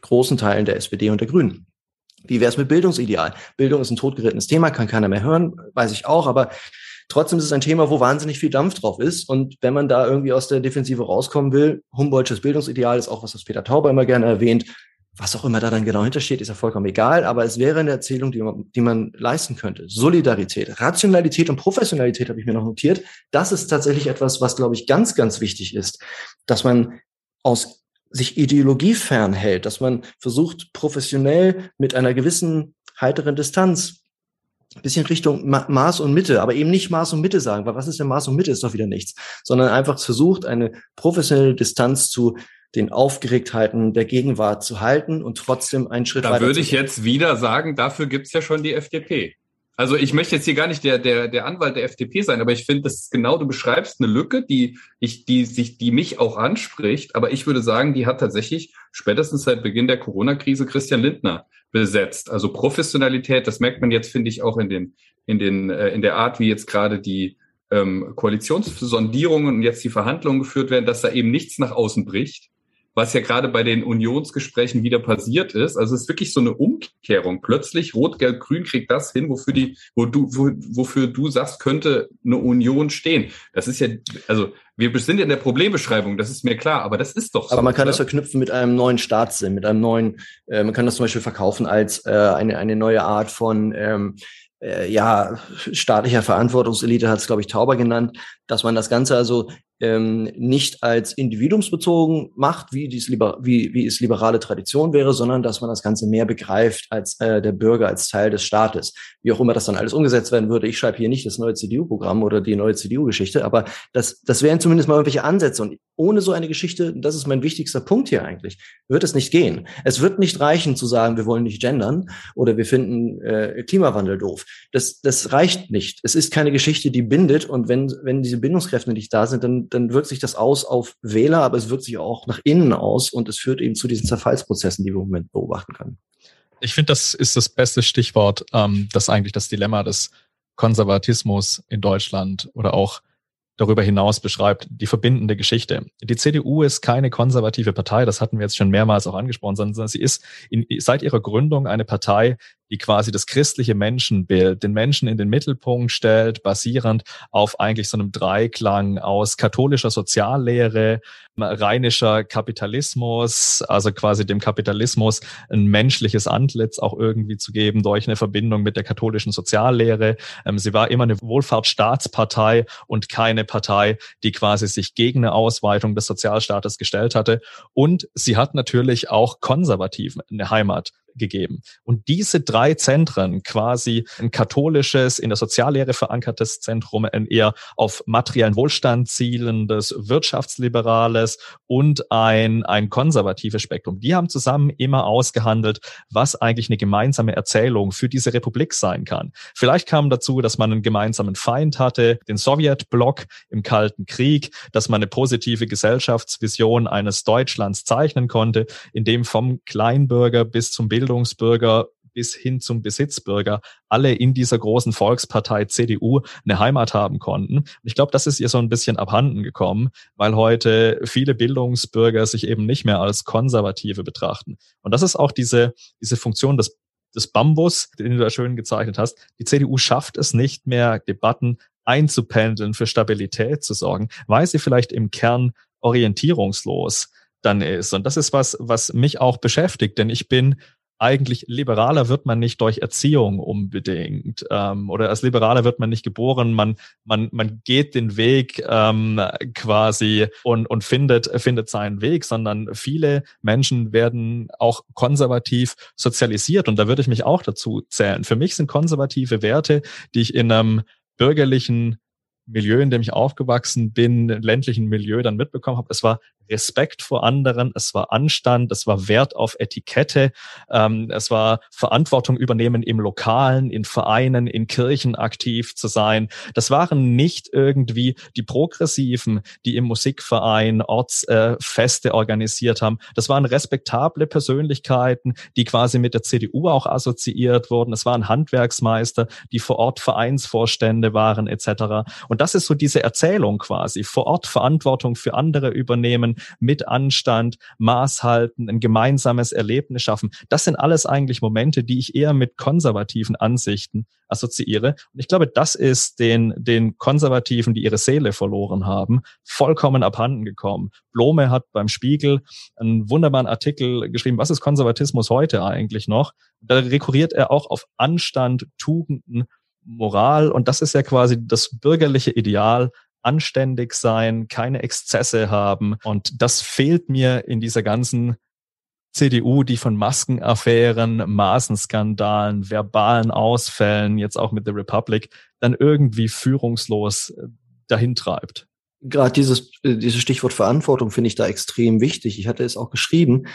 großen Teilen der SPD und der Grünen. Wie wäre es mit Bildungsideal? Bildung ist ein totgerittenes Thema, kann keiner mehr hören, weiß ich auch, aber trotzdem ist es ein Thema, wo wahnsinnig viel Dampf drauf ist. Und wenn man da irgendwie aus der Defensive rauskommen will, Humboldtsches Bildungsideal ist auch was, was Peter Tauber immer gerne erwähnt, was auch immer da dann genau hintersteht, ist ja vollkommen egal, aber es wäre eine Erzählung, die man, die man leisten könnte. Solidarität, Rationalität und Professionalität habe ich mir noch notiert. Das ist tatsächlich etwas, was, glaube ich, ganz, ganz wichtig ist, dass man aus sich Ideologie fernhält, dass man versucht, professionell mit einer gewissen heiteren Distanz bisschen Richtung Maß und Mitte, aber eben nicht Maß und Mitte sagen, weil was ist denn Maß und Mitte? Ist doch wieder nichts, sondern einfach versucht, eine professionelle Distanz zu den Aufgeregtheiten der Gegenwart zu halten und trotzdem einen Schritt da weiter. Da würde ich jetzt wieder sagen, dafür gibt's ja schon die FDP. Also ich möchte jetzt hier gar nicht der, der, der Anwalt der FDP sein, aber ich finde, das ist genau, du beschreibst eine Lücke, die ich, die sich, die mich auch anspricht. Aber ich würde sagen, die hat tatsächlich spätestens seit Beginn der Corona-Krise Christian Lindner besetzt. Also Professionalität, das merkt man jetzt, finde ich, auch in den, in den, äh, in der Art, wie jetzt gerade die ähm, Koalitionssondierungen und jetzt die Verhandlungen geführt werden, dass da eben nichts nach außen bricht was ja gerade bei den Unionsgesprächen wieder passiert ist. Also es ist wirklich so eine Umkehrung. Plötzlich Rot, Gelb, Grün kriegt das hin, wofür die, wo du, wo, wofür du sagst, könnte eine Union stehen. Das ist ja, also wir sind ja in der Problembeschreibung, das ist mir klar, aber das ist doch so. Aber man kann oder? das verknüpfen mit einem neuen Staatssinn, mit einem neuen, äh, man kann das zum Beispiel verkaufen als äh, eine, eine neue Art von ähm, äh, ja, staatlicher Verantwortungselite hat es, glaube ich, Tauber genannt, dass man das Ganze also ähm, nicht als individuumsbezogen macht, wie, dies liber wie, wie es liberale Tradition wäre, sondern dass man das Ganze mehr begreift als äh, der Bürger, als Teil des Staates. Wie auch immer das dann alles umgesetzt werden würde. Ich schreibe hier nicht das neue CDU-Programm oder die neue CDU-Geschichte, aber das, das wären zumindest mal irgendwelche Ansätze. Und ohne so eine Geschichte, das ist mein wichtigster Punkt hier eigentlich, wird es nicht gehen. Es wird nicht reichen zu sagen, wir wollen nicht gendern oder wir finden äh, Klimawandel doof. Das, das reicht nicht. Es ist keine Geschichte, die bindet. Und wenn, wenn diese Bindungskräfte nicht da sind, dann dann wirkt sich das aus auf Wähler, aber es wirkt sich auch nach innen aus und es führt eben zu diesen Zerfallsprozessen, die wir im Moment beobachten können. Ich finde, das ist das beste Stichwort, ähm, das eigentlich das Dilemma des Konservatismus in Deutschland oder auch darüber hinaus beschreibt, die verbindende Geschichte. Die CDU ist keine konservative Partei, das hatten wir jetzt schon mehrmals auch angesprochen, sondern sie ist in, seit ihrer Gründung eine Partei, die quasi das christliche Menschenbild, den Menschen in den Mittelpunkt stellt, basierend auf eigentlich so einem Dreiklang aus katholischer Soziallehre, rheinischer Kapitalismus, also quasi dem Kapitalismus ein menschliches Antlitz auch irgendwie zu geben durch eine Verbindung mit der katholischen Soziallehre. Ähm, sie war immer eine Wohlfahrtsstaatspartei und keine Partei, die quasi sich gegen eine Ausweitung des Sozialstaates gestellt hatte. Und sie hat natürlich auch konservativ eine Heimat gegeben. Und diese drei Zentren, quasi ein katholisches, in der Soziallehre verankertes Zentrum, ein eher auf materiellen Wohlstand zielendes, wirtschaftsliberales und ein, ein konservatives Spektrum, die haben zusammen immer ausgehandelt, was eigentlich eine gemeinsame Erzählung für diese Republik sein kann. Vielleicht kam dazu, dass man einen gemeinsamen Feind hatte, den Sowjetblock im Kalten Krieg, dass man eine positive Gesellschaftsvision eines Deutschlands zeichnen konnte, in dem vom Kleinbürger bis zum Bildungsbürger bis hin zum Besitzbürger alle in dieser großen Volkspartei CDU eine Heimat haben konnten. Und ich glaube, das ist ihr so ein bisschen abhanden gekommen, weil heute viele Bildungsbürger sich eben nicht mehr als Konservative betrachten. Und das ist auch diese, diese Funktion des des Bambus, den du da schön gezeichnet hast. Die CDU schafft es nicht mehr, Debatten einzupendeln, für Stabilität zu sorgen, weil sie vielleicht im Kern orientierungslos dann ist. Und das ist was, was mich auch beschäftigt, denn ich bin eigentlich liberaler wird man nicht durch Erziehung unbedingt ähm, oder als Liberaler wird man nicht geboren. Man man man geht den Weg ähm, quasi und und findet findet seinen Weg, sondern viele Menschen werden auch konservativ sozialisiert und da würde ich mich auch dazu zählen. Für mich sind konservative Werte, die ich in einem bürgerlichen Milieu, in dem ich aufgewachsen bin, ländlichen Milieu dann mitbekommen habe. Es war Respekt vor anderen, es war Anstand, es war Wert auf Etikette, ähm, es war Verantwortung übernehmen im Lokalen, in Vereinen, in Kirchen aktiv zu sein. Das waren nicht irgendwie die Progressiven, die im Musikverein Ortsfeste äh, organisiert haben. Das waren respektable Persönlichkeiten, die quasi mit der CDU auch assoziiert wurden. Es waren Handwerksmeister, die vor Ort Vereinsvorstände waren etc. Und das ist so diese Erzählung quasi. Vor Ort Verantwortung für andere übernehmen, mit Anstand, Maß halten, ein gemeinsames Erlebnis schaffen. Das sind alles eigentlich Momente, die ich eher mit konservativen Ansichten assoziiere. Und ich glaube, das ist den, den Konservativen, die ihre Seele verloren haben, vollkommen abhanden gekommen. Blome hat beim Spiegel einen wunderbaren Artikel geschrieben, was ist Konservatismus heute eigentlich noch? Da rekurriert er auch auf Anstand, Tugenden, Moral und das ist ja quasi das bürgerliche Ideal anständig sein, keine Exzesse haben. Und das fehlt mir in dieser ganzen CDU, die von Maskenaffären, Maßenskandalen, verbalen Ausfällen, jetzt auch mit The Republic, dann irgendwie führungslos äh, dahin treibt. Gerade dieses, äh, dieses Stichwort Verantwortung finde ich da extrem wichtig. Ich hatte es auch geschrieben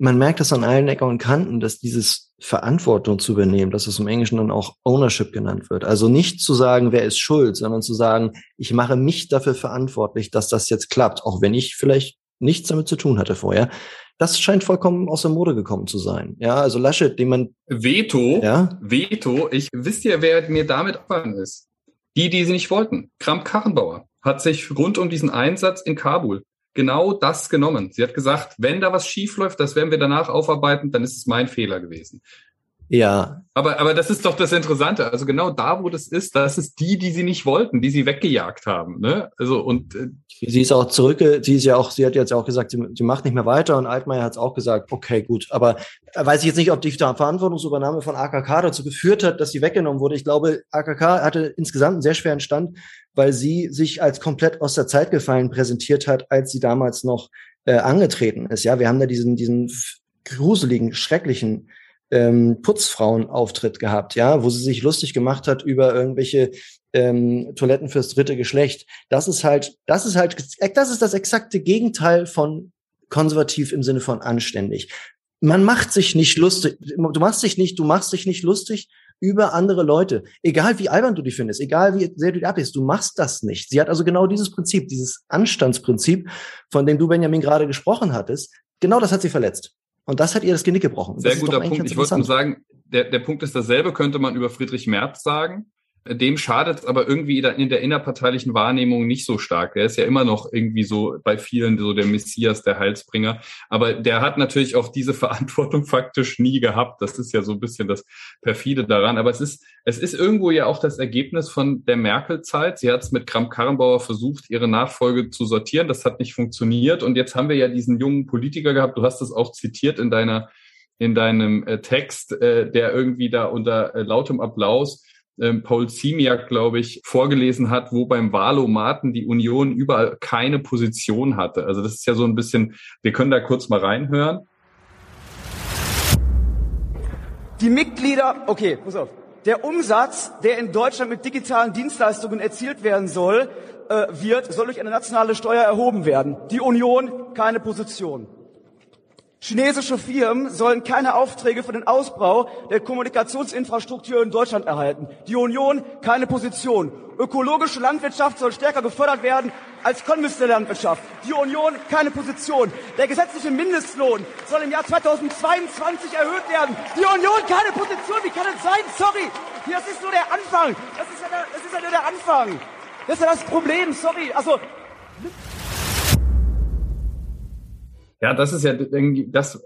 man merkt das an allen Ecken und Kanten, dass dieses Verantwortung zu übernehmen, dass es im Englischen dann auch Ownership genannt wird. Also nicht zu sagen, wer ist schuld, sondern zu sagen, ich mache mich dafür verantwortlich, dass das jetzt klappt, auch wenn ich vielleicht nichts damit zu tun hatte vorher. Das scheint vollkommen aus der Mode gekommen zu sein. Ja, also Laschet, den man Veto, ja? Veto. Ich wisst ihr, wer mir damit abgefangen ist? Die, die sie nicht wollten. Kramp-Karrenbauer hat sich rund um diesen Einsatz in Kabul genau das genommen. Sie hat gesagt, wenn da was schief läuft, das werden wir danach aufarbeiten, dann ist es mein Fehler gewesen. Ja. Aber, aber das ist doch das Interessante. Also genau da, wo das ist, das ist die, die sie nicht wollten, die sie weggejagt haben. Ne? Also und äh, sie ist auch zurück, sie ist ja auch, sie hat jetzt auch gesagt, sie, sie macht nicht mehr weiter und Altmaier hat es auch gesagt, okay, gut. Aber weiß ich jetzt nicht, ob die Verantwortungsübernahme von AKK dazu geführt hat, dass sie weggenommen wurde. Ich glaube, AKK hatte insgesamt einen sehr schweren Stand, weil sie sich als komplett aus der Zeit gefallen präsentiert hat, als sie damals noch äh, angetreten ist. Ja, wir haben da diesen, diesen gruseligen, schrecklichen ähm, Putzfrauenauftritt gehabt, ja, wo sie sich lustig gemacht hat über irgendwelche ähm, Toiletten fürs dritte Geschlecht. Das ist halt, das ist halt, das ist das exakte Gegenteil von konservativ im Sinne von anständig. Man macht sich nicht lustig, du machst dich nicht, du machst dich nicht lustig über andere Leute. Egal wie albern du die findest, egal wie sehr du die abhältst, du machst das nicht. Sie hat also genau dieses Prinzip, dieses Anstandsprinzip, von dem du, Benjamin, gerade gesprochen hattest, genau das hat sie verletzt. Und das hat ihr das Genick gebrochen. Sehr guter Punkt. Ich wollte nur sagen, der, der Punkt ist dasselbe, könnte man über Friedrich Merz sagen. Dem schadet aber irgendwie in der innerparteilichen Wahrnehmung nicht so stark. Der ist ja immer noch irgendwie so bei vielen so der Messias, der Heilsbringer. Aber der hat natürlich auch diese Verantwortung faktisch nie gehabt. Das ist ja so ein bisschen das perfide daran. Aber es ist, es ist irgendwo ja auch das Ergebnis von der Merkel-Zeit. Sie hat es mit Kramp-Karrenbauer versucht, ihre Nachfolge zu sortieren. Das hat nicht funktioniert. Und jetzt haben wir ja diesen jungen Politiker gehabt. Du hast es auch zitiert in deiner in deinem äh, Text, äh, der irgendwie da unter äh, lautem Applaus ähm, Paul Ziemiak, glaube ich, vorgelesen hat, wo beim Wahlomaten die Union überall keine Position hatte. Also das ist ja so ein bisschen, wir können da kurz mal reinhören. Die Mitglieder, okay, pass auf. Der Umsatz, der in Deutschland mit digitalen Dienstleistungen erzielt werden soll, äh, wird, soll durch eine nationale Steuer erhoben werden. Die Union keine Position. Chinesische Firmen sollen keine Aufträge für den Ausbau der Kommunikationsinfrastruktur in Deutschland erhalten. Die Union keine Position. Ökologische Landwirtschaft soll stärker gefördert werden als konventionelle Landwirtschaft. Die Union keine Position. Der gesetzliche Mindestlohn soll im Jahr 2022 erhöht werden. Die Union keine Position. Wie kann es sein? Sorry. Das ist nur der Anfang. Das ist ja, das ist ja nur der Anfang. Das ist ja das Problem. Sorry. Also Ja, das ist ja das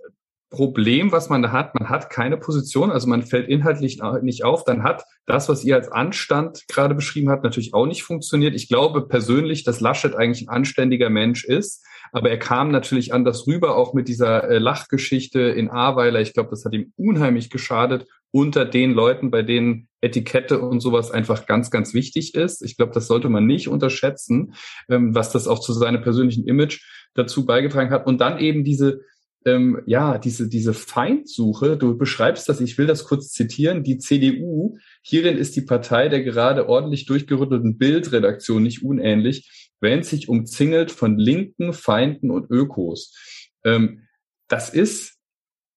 Problem, was man da hat. Man hat keine Position, also man fällt inhaltlich nicht auf. Dann hat das, was ihr als Anstand gerade beschrieben habt, natürlich auch nicht funktioniert. Ich glaube persönlich, dass Laschet eigentlich ein anständiger Mensch ist, aber er kam natürlich anders rüber, auch mit dieser äh, Lachgeschichte in Ahrweiler. Ich glaube, das hat ihm unheimlich geschadet unter den Leuten, bei denen Etikette und sowas einfach ganz, ganz wichtig ist. Ich glaube, das sollte man nicht unterschätzen, ähm, was das auch zu seinem persönlichen Image dazu beigetragen hat. Und dann eben diese, ähm, ja, diese, diese Feindsuche. Du beschreibst das, ich will das kurz zitieren, die CDU. Hierin ist die Partei der gerade ordentlich durchgerüttelten Bildredaktion nicht unähnlich, während sich umzingelt von Linken, Feinden und Ökos. Ähm, das ist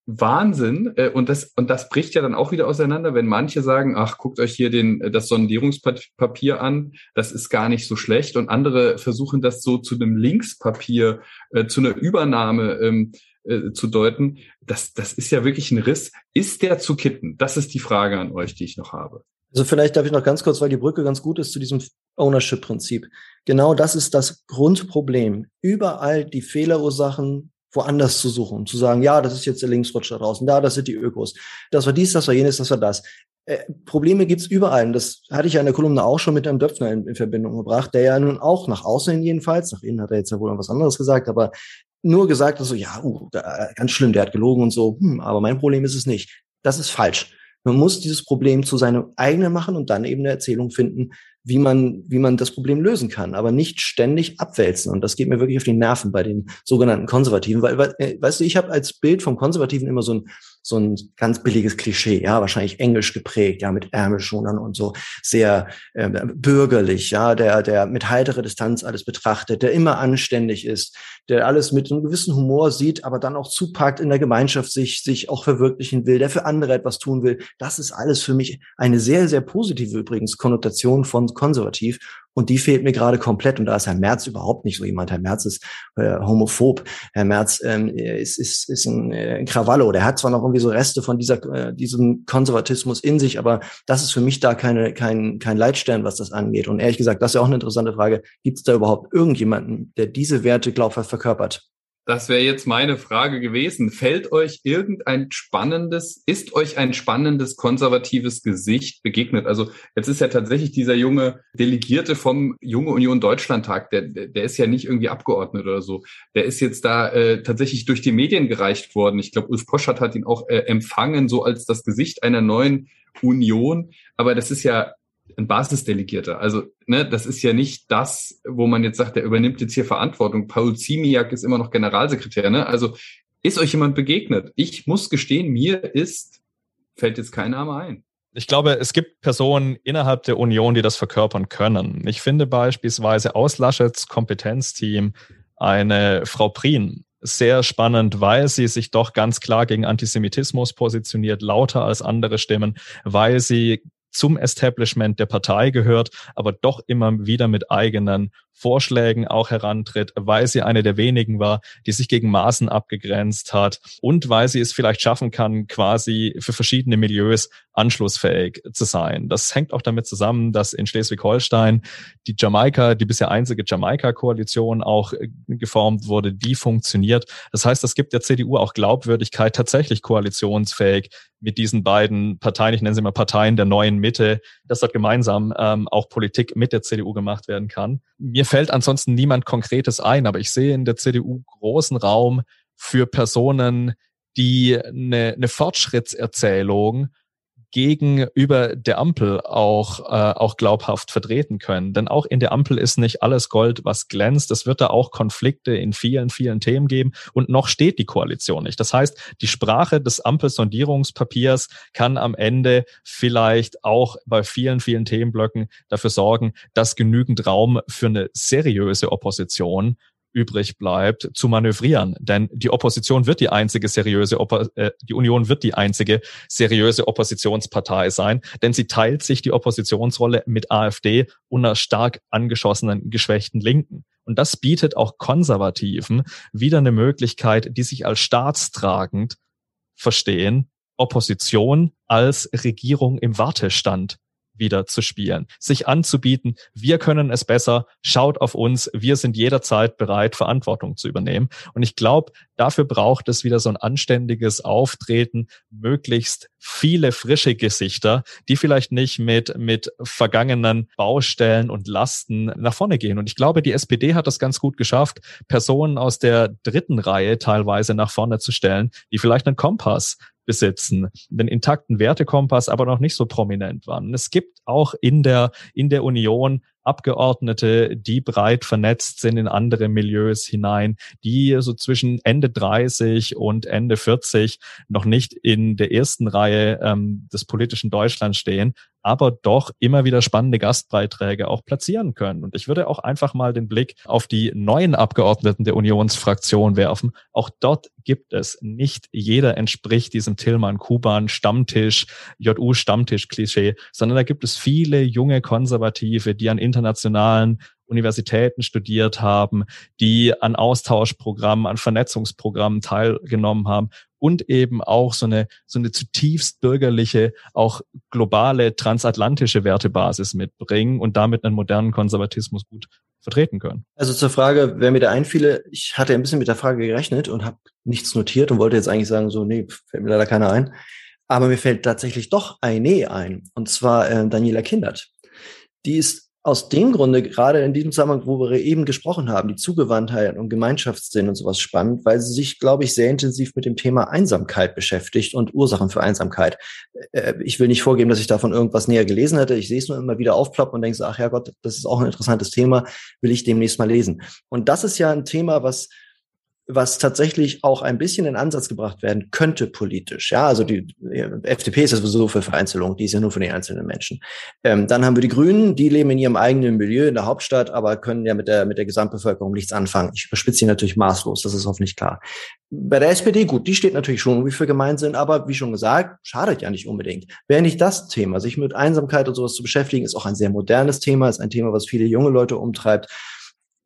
Wahnsinn äh, und das und das bricht ja dann auch wieder auseinander, wenn manche sagen, ach guckt euch hier den äh, das Sondierungspapier an, das ist gar nicht so schlecht und andere versuchen das so zu einem Linkspapier, äh, zu einer Übernahme ähm, äh, zu deuten. Das das ist ja wirklich ein Riss. Ist der zu kitten? Das ist die Frage an euch, die ich noch habe. Also vielleicht darf ich noch ganz kurz, weil die Brücke ganz gut ist zu diesem Ownership-Prinzip. Genau das ist das Grundproblem. Überall die Fehlerursachen woanders zu suchen, zu sagen, ja, das ist jetzt der Linksrutscher draußen, da, das sind die Ökos, das war dies, das war jenes, das war das. Äh, Probleme gibt's überall. Und das hatte ich ja in der Kolumne auch schon mit einem Döpfner in, in, Verbindung gebracht, der ja nun auch nach außen jedenfalls, nach innen hat er jetzt ja wohl noch was anderes gesagt, aber nur gesagt, so, ja, uh, da, ganz schlimm, der hat gelogen und so, hm, aber mein Problem ist es nicht. Das ist falsch. Man muss dieses Problem zu seinem eigenen machen und dann eben eine Erzählung finden, wie man, wie man das Problem lösen kann, aber nicht ständig abwälzen. Und das geht mir wirklich auf die Nerven bei den sogenannten Konservativen, weil, äh, weißt du, ich habe als Bild vom Konservativen immer so ein, so ein ganz billiges Klischee, ja, wahrscheinlich englisch geprägt, ja, mit Ärmelschonern und so, sehr äh, bürgerlich, ja, der, der mit heiterer Distanz alles betrachtet, der immer anständig ist, der alles mit einem gewissen Humor sieht, aber dann auch zupackt in der Gemeinschaft sich, sich auch verwirklichen will, der für andere etwas tun will. Das ist alles für mich eine sehr, sehr positive übrigens Konnotation von konservativ. Und die fehlt mir gerade komplett. Und da ist Herr Merz überhaupt nicht so jemand. Herr Merz ist äh, homophob. Herr Merz ähm, ist, ist, ist ein, äh, ein Krawallo. Der hat zwar noch irgendwie so Reste von dieser, äh, diesem Konservatismus in sich, aber das ist für mich da keine, kein, kein Leitstern, was das angeht. Und ehrlich gesagt, das ist ja auch eine interessante Frage. Gibt es da überhaupt irgendjemanden, der diese Werte glaubhaft verkörpert? Das wäre jetzt meine Frage gewesen. Fällt euch irgendein spannendes, ist euch ein spannendes konservatives Gesicht begegnet? Also jetzt ist ja tatsächlich dieser junge Delegierte vom Junge Union Deutschlandtag, der, der ist ja nicht irgendwie Abgeordnet oder so. Der ist jetzt da äh, tatsächlich durch die Medien gereicht worden. Ich glaube, Ulf Poschert hat ihn auch äh, empfangen, so als das Gesicht einer neuen Union. Aber das ist ja ein Basisdelegierter. Also, ne, das ist ja nicht das, wo man jetzt sagt, der übernimmt jetzt hier Verantwortung. Paul Ziemiak ist immer noch Generalsekretär, ne? Also, ist euch jemand begegnet? Ich muss gestehen, mir ist, fällt jetzt kein Name ein. Ich glaube, es gibt Personen innerhalb der Union, die das verkörpern können. Ich finde beispielsweise aus Laschets Kompetenzteam eine Frau Prien sehr spannend, weil sie sich doch ganz klar gegen Antisemitismus positioniert, lauter als andere Stimmen, weil sie zum Establishment der Partei gehört, aber doch immer wieder mit eigenen Vorschlägen auch herantritt, weil sie eine der wenigen war, die sich gegen Maßen abgegrenzt hat und weil sie es vielleicht schaffen kann, quasi für verschiedene Milieus anschlussfähig zu sein. Das hängt auch damit zusammen, dass in Schleswig-Holstein die Jamaika, die bisher einzige Jamaika-Koalition auch äh, geformt wurde, die funktioniert. Das heißt, das gibt der CDU auch Glaubwürdigkeit, tatsächlich koalitionsfähig mit diesen beiden Parteien, ich nenne sie mal Parteien der neuen Mitte, dass dort gemeinsam ähm, auch Politik mit der CDU gemacht werden kann. Mir fällt ansonsten niemand Konkretes ein, aber ich sehe in der CDU großen Raum für Personen, die eine, eine Fortschrittserzählung gegenüber der Ampel auch, äh, auch glaubhaft vertreten können. Denn auch in der Ampel ist nicht alles Gold, was glänzt. Es wird da auch Konflikte in vielen, vielen Themen geben und noch steht die Koalition nicht. Das heißt, die Sprache des Ampelsondierungspapiers kann am Ende vielleicht auch bei vielen, vielen Themenblöcken dafür sorgen, dass genügend Raum für eine seriöse Opposition übrig bleibt, zu manövrieren. Denn die Opposition wird die einzige seriöse, Oppo äh, die Union wird die einzige seriöse Oppositionspartei sein, denn sie teilt sich die Oppositionsrolle mit AfD und einer stark angeschossenen, geschwächten Linken. Und das bietet auch Konservativen wieder eine Möglichkeit, die sich als staatstragend verstehen, Opposition als Regierung im Wartestand wieder zu spielen, sich anzubieten, wir können es besser, schaut auf uns, wir sind jederzeit bereit, Verantwortung zu übernehmen. Und ich glaube, dafür braucht es wieder so ein anständiges Auftreten, möglichst viele frische Gesichter, die vielleicht nicht mit, mit vergangenen Baustellen und Lasten nach vorne gehen. Und ich glaube, die SPD hat das ganz gut geschafft, Personen aus der dritten Reihe teilweise nach vorne zu stellen, die vielleicht einen Kompass besitzen, den intakten Wertekompass aber noch nicht so prominent waren. Es gibt auch in der, in der Union Abgeordnete, die breit vernetzt sind in andere Milieus hinein, die so zwischen Ende 30 und Ende 40 noch nicht in der ersten Reihe ähm, des politischen Deutschlands stehen, aber doch immer wieder spannende Gastbeiträge auch platzieren können. Und ich würde auch einfach mal den Blick auf die neuen Abgeordneten der Unionsfraktion werfen. Auch dort gibt es nicht jeder entspricht diesem Tillmann Kuban Stammtisch, JU Stammtisch Klischee, sondern da gibt es viele junge Konservative, die an internationalen Universitäten studiert haben, die an Austauschprogrammen, an Vernetzungsprogrammen teilgenommen haben und eben auch so eine, so eine zutiefst bürgerliche, auch globale, transatlantische Wertebasis mitbringen und damit einen modernen Konservatismus gut vertreten können. Also zur Frage, wer mir da einfiele, ich hatte ein bisschen mit der Frage gerechnet und habe nichts notiert und wollte jetzt eigentlich sagen, so, nee, fällt mir leider keiner ein. Aber mir fällt tatsächlich doch eine ein, und zwar äh, Daniela Kindert. Die ist aus dem Grunde, gerade in diesem Zusammenhang, wo wir eben gesprochen haben, die Zugewandtheit und Gemeinschaftssinn und sowas spannend, weil sie sich, glaube ich, sehr intensiv mit dem Thema Einsamkeit beschäftigt und Ursachen für Einsamkeit. Äh, ich will nicht vorgeben, dass ich davon irgendwas näher gelesen hätte. Ich sehe es nur immer wieder aufploppen und denke so, ach ja Gott, das ist auch ein interessantes Thema, will ich demnächst mal lesen. Und das ist ja ein Thema, was was tatsächlich auch ein bisschen in Ansatz gebracht werden könnte politisch. Ja, also die FDP ist ja sowieso für Vereinzelung, die ist ja nur für die einzelnen Menschen. Ähm, dann haben wir die Grünen, die leben in ihrem eigenen Milieu in der Hauptstadt, aber können ja mit der, mit der Gesamtbevölkerung nichts anfangen. Ich überspitze hier natürlich maßlos, das ist hoffentlich klar. Bei der SPD, gut, die steht natürlich schon irgendwie für Gemeinsinn, aber wie schon gesagt, schadet ja nicht unbedingt. Wäre nicht das Thema, sich mit Einsamkeit und sowas zu beschäftigen, ist auch ein sehr modernes Thema, ist ein Thema, was viele junge Leute umtreibt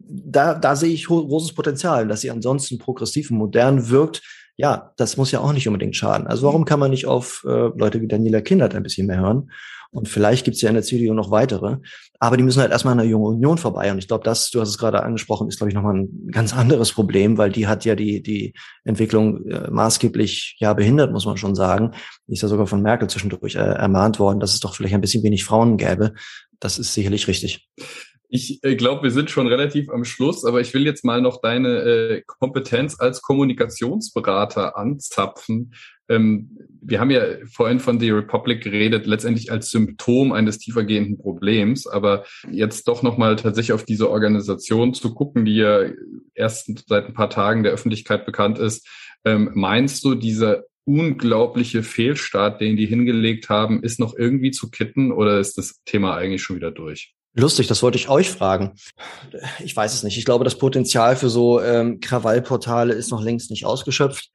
da, da sehe ich großes Potenzial, dass sie ansonsten progressiv und modern wirkt. Ja, das muss ja auch nicht unbedingt schaden. Also warum kann man nicht auf äh, Leute wie Daniela Kindert ein bisschen mehr hören? Und vielleicht gibt es ja in der CDU noch weitere. Aber die müssen halt erstmal an der Jungen Union vorbei. Und ich glaube, das, du hast es gerade angesprochen, ist, glaube ich, nochmal ein ganz anderes Problem, weil die hat ja die, die Entwicklung äh, maßgeblich ja behindert, muss man schon sagen. Die ist ja sogar von Merkel zwischendurch äh, ermahnt worden, dass es doch vielleicht ein bisschen wenig Frauen gäbe. Das ist sicherlich richtig. Ich äh, glaube, wir sind schon relativ am Schluss, aber ich will jetzt mal noch deine äh, Kompetenz als Kommunikationsberater anzapfen. Ähm, wir haben ja vorhin von The Republic geredet, letztendlich als Symptom eines tiefergehenden Problems, aber jetzt doch nochmal tatsächlich auf diese Organisation zu gucken, die ja erst seit ein paar Tagen der Öffentlichkeit bekannt ist. Ähm, meinst du, dieser unglaubliche Fehlstart, den die hingelegt haben, ist noch irgendwie zu kitten oder ist das Thema eigentlich schon wieder durch? Lustig, das wollte ich euch fragen. Ich weiß es nicht. Ich glaube, das Potenzial für so ähm, Krawallportale ist noch längst nicht ausgeschöpft.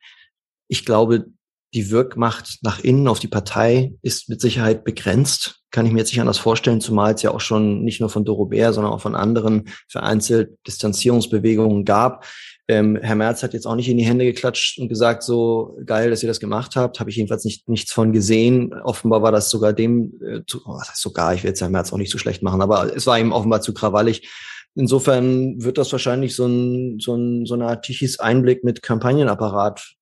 Ich glaube, die Wirkmacht nach innen auf die Partei ist mit Sicherheit begrenzt. Kann ich mir jetzt nicht anders vorstellen, zumal es ja auch schon nicht nur von Dorobert, sondern auch von anderen vereinzelt Distanzierungsbewegungen gab. Ähm, Herr Merz hat jetzt auch nicht in die Hände geklatscht und gesagt, so geil, dass ihr das gemacht habt. Habe ich jedenfalls nicht, nichts von gesehen. Offenbar war das sogar dem, äh, zu, oh, sogar, ich will jetzt Herrn Merz auch nicht so schlecht machen, aber es war ihm offenbar zu krawallig. Insofern wird das wahrscheinlich so, ein, so, ein, so eine Art Tichys Einblick mit Kampagnenapparat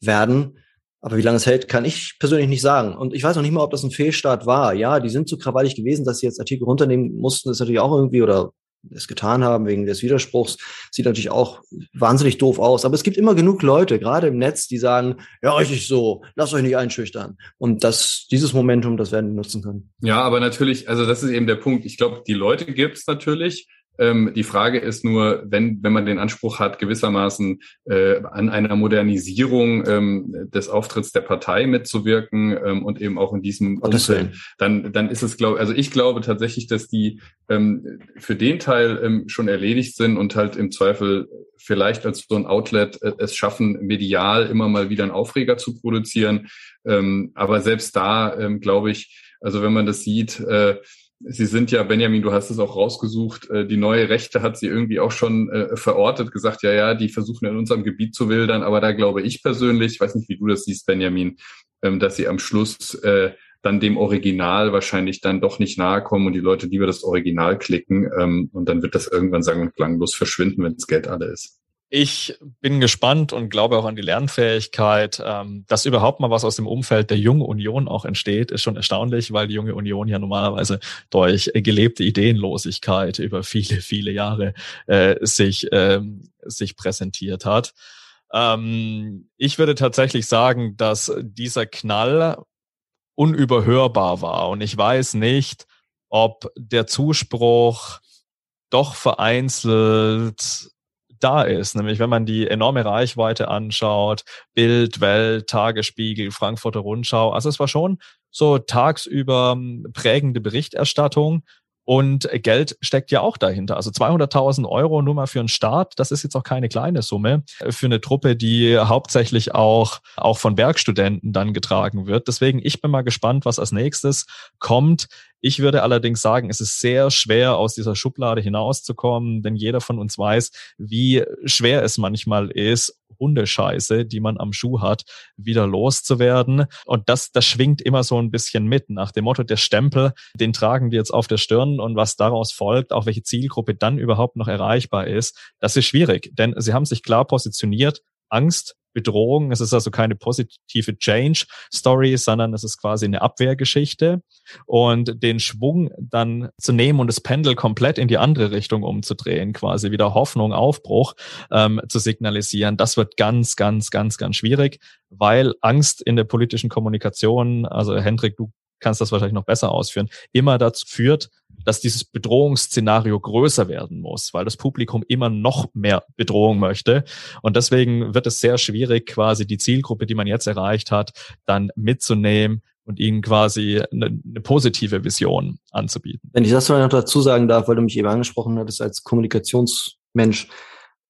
werden. Aber wie lange es hält, kann ich persönlich nicht sagen. Und ich weiß noch nicht mal, ob das ein Fehlstart war. Ja, die sind zu krawallig gewesen, dass sie jetzt Artikel runternehmen mussten, ist natürlich auch irgendwie, oder es getan haben wegen des Widerspruchs. Sieht natürlich auch wahnsinnig doof aus. Aber es gibt immer genug Leute, gerade im Netz, die sagen, ja, richtig so, lasst euch nicht einschüchtern. Und das, dieses Momentum, das werden die nutzen können. Ja, aber natürlich, also das ist eben der Punkt. Ich glaube, die Leute gibt's natürlich. Ähm, die Frage ist nur, wenn, wenn man den Anspruch hat, gewissermaßen äh, an einer Modernisierung ähm, des Auftritts der Partei mitzuwirken ähm, und eben auch in diesem Umfeld, dann, dann ist es, glaube also ich glaube tatsächlich, dass die ähm, für den Teil ähm, schon erledigt sind und halt im Zweifel vielleicht als so ein Outlet äh, es schaffen, medial immer mal wieder einen Aufreger zu produzieren. Ähm, aber selbst da, ähm, glaube ich, also wenn man das sieht, äh, Sie sind ja, Benjamin, du hast es auch rausgesucht, äh, die neue Rechte hat sie irgendwie auch schon äh, verortet, gesagt, ja, ja, die versuchen in unserem Gebiet zu wildern, aber da glaube ich persönlich, ich weiß nicht, wie du das siehst, Benjamin, ähm, dass sie am Schluss äh, dann dem Original wahrscheinlich dann doch nicht nahe kommen und die Leute lieber das Original klicken ähm, und dann wird das irgendwann sagen und klanglos verschwinden, wenn das Geld alle ist. Ich bin gespannt und glaube auch an die Lernfähigkeit. Ähm, dass überhaupt mal was aus dem Umfeld der Jungen Union auch entsteht, ist schon erstaunlich, weil die Junge Union ja normalerweise durch gelebte Ideenlosigkeit über viele, viele Jahre äh, sich, ähm, sich präsentiert hat. Ähm, ich würde tatsächlich sagen, dass dieser Knall unüberhörbar war und ich weiß nicht, ob der Zuspruch doch vereinzelt da ist. Nämlich wenn man die enorme Reichweite anschaut, Bild, Welt, Tagesspiegel, Frankfurter Rundschau. Also es war schon so tagsüber hm, prägende Berichterstattung. Und Geld steckt ja auch dahinter. Also 200.000 Euro nur mal für einen Start, das ist jetzt auch keine kleine Summe für eine Truppe, die hauptsächlich auch, auch von Werkstudenten dann getragen wird. Deswegen, ich bin mal gespannt, was als nächstes kommt. Ich würde allerdings sagen, es ist sehr schwer, aus dieser Schublade hinauszukommen, denn jeder von uns weiß, wie schwer es manchmal ist, Hundescheiße, die man am Schuh hat, wieder loszuwerden. Und das, das schwingt immer so ein bisschen mit nach dem Motto, der Stempel, den tragen die jetzt auf der Stirn und was daraus folgt, auch welche Zielgruppe dann überhaupt noch erreichbar ist, das ist schwierig, denn sie haben sich klar positioniert, Angst Bedrohung. Es ist also keine positive Change-Story, sondern es ist quasi eine Abwehrgeschichte. Und den Schwung dann zu nehmen und das Pendel komplett in die andere Richtung umzudrehen, quasi wieder Hoffnung, Aufbruch ähm, zu signalisieren, das wird ganz, ganz, ganz, ganz schwierig, weil Angst in der politischen Kommunikation, also Hendrik, du kannst das wahrscheinlich noch besser ausführen, immer dazu führt, dass dieses Bedrohungsszenario größer werden muss, weil das Publikum immer noch mehr Bedrohung möchte. Und deswegen wird es sehr schwierig, quasi die Zielgruppe, die man jetzt erreicht hat, dann mitzunehmen und ihnen quasi eine, eine positive Vision anzubieten. Wenn ich das noch dazu sagen darf, weil du mich eben angesprochen hattest als Kommunikationsmensch,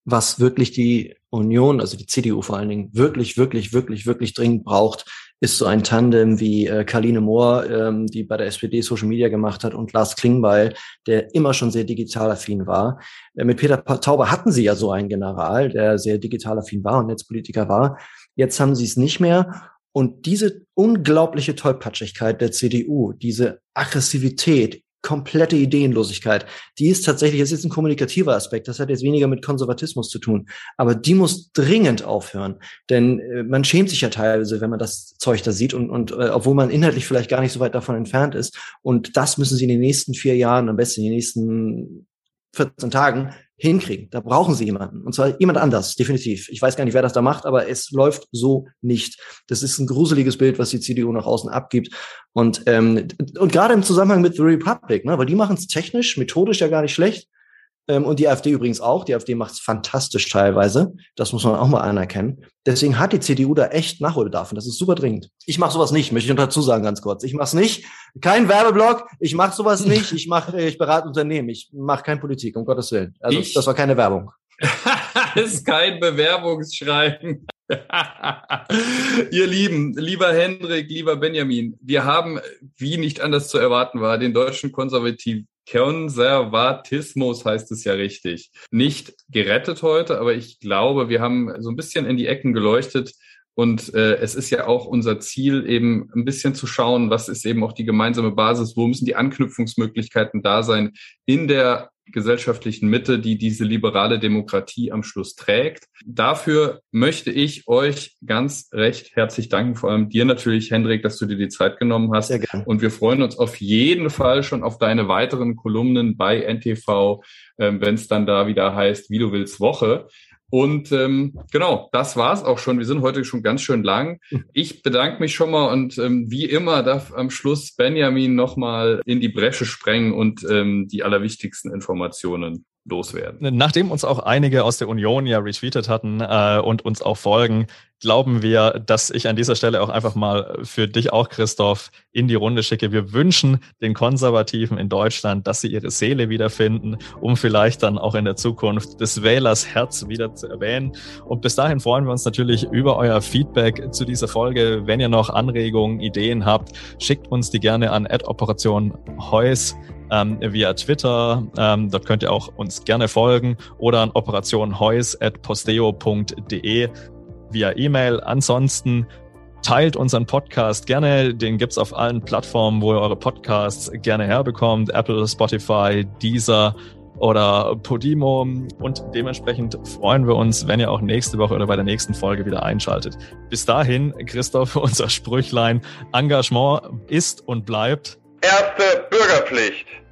was wirklich die Union, also die CDU vor allen Dingen, wirklich, wirklich, wirklich, wirklich dringend braucht, ist so ein Tandem wie äh, Karline Mohr, ähm, die bei der SPD Social Media gemacht hat, und Lars Klingbeil, der immer schon sehr digital affin war. Äh, mit Peter Tauber hatten sie ja so einen General, der sehr digital affin war und Netzpolitiker war. Jetzt haben sie es nicht mehr. Und diese unglaubliche Tollpatschigkeit der CDU, diese Aggressivität, komplette Ideenlosigkeit. Die ist tatsächlich, das ist ein kommunikativer Aspekt, das hat jetzt weniger mit Konservatismus zu tun, aber die muss dringend aufhören, denn äh, man schämt sich ja teilweise, wenn man das Zeug da sieht und, und äh, obwohl man inhaltlich vielleicht gar nicht so weit davon entfernt ist. Und das müssen sie in den nächsten vier Jahren, am besten in den nächsten 14 Tagen hinkriegen. Da brauchen sie jemanden. Und zwar jemand anders, definitiv. Ich weiß gar nicht, wer das da macht, aber es läuft so nicht. Das ist ein gruseliges Bild, was die CDU nach außen abgibt. Und, ähm, und gerade im Zusammenhang mit The Republic, ne, weil die machen es technisch, methodisch ja gar nicht schlecht. Ähm, und die AfD übrigens auch. Die AfD macht es fantastisch teilweise. Das muss man auch mal anerkennen. Deswegen hat die CDU da echt Nachholbedarf und das ist super dringend. Ich mache sowas nicht, möchte ich noch dazu sagen ganz kurz. Ich mache es nicht. Kein Werbeblock. Ich mache sowas nicht. Ich mache, ich berate Unternehmen. Ich mache keine Politik, um Gottes Willen. Also ich? das war keine Werbung. das ist kein Bewerbungsschreiben. Ihr Lieben, lieber Hendrik, lieber Benjamin, wir haben, wie nicht anders zu erwarten war, den deutschen Konservativ Konservatismus heißt es ja richtig. Nicht gerettet heute, aber ich glaube, wir haben so ein bisschen in die Ecken geleuchtet, Und äh, es ist ja auch unser Ziel, eben ein bisschen zu schauen, was ist eben auch die gemeinsame Basis, wo müssen die Anknüpfungsmöglichkeiten da sein in der gesellschaftlichen Mitte, die diese liberale Demokratie am Schluss trägt. Dafür möchte ich euch ganz recht herzlich danken, vor allem dir natürlich, Hendrik, dass du dir die Zeit genommen hast. Sehr gerne. Und wir freuen uns auf jeden Fall schon auf deine weiteren Kolumnen bei NTV, ähm, wenn es dann da wieder heißt, wie du willst Woche. Und ähm, genau, das war's auch schon. Wir sind heute schon ganz schön lang. Ich bedanke mich schon mal und ähm, wie immer darf am Schluss Benjamin nochmal in die Bresche sprengen und ähm, die allerwichtigsten Informationen loswerden. Nachdem uns auch einige aus der Union ja retweetet hatten äh, und uns auch folgen, glauben wir, dass ich an dieser Stelle auch einfach mal für dich auch, Christoph, in die Runde schicke. Wir wünschen den Konservativen in Deutschland, dass sie ihre Seele wiederfinden, um vielleicht dann auch in der Zukunft des Wählers Herz wieder zu erwähnen. Und bis dahin freuen wir uns natürlich über euer Feedback zu dieser Folge. Wenn ihr noch Anregungen, Ideen habt, schickt uns die gerne an Operation Heus ähm, via Twitter. Ähm, dort könnt ihr auch uns gerne folgen oder an operationheus.posteo.de via E-Mail. Ansonsten teilt unseren Podcast gerne. Den gibt's auf allen Plattformen, wo ihr eure Podcasts gerne herbekommt. Apple, Spotify, Deezer oder Podimo. Und dementsprechend freuen wir uns, wenn ihr auch nächste Woche oder bei der nächsten Folge wieder einschaltet. Bis dahin, Christoph, unser Sprüchlein. Engagement ist und bleibt erste Bürgerpflicht.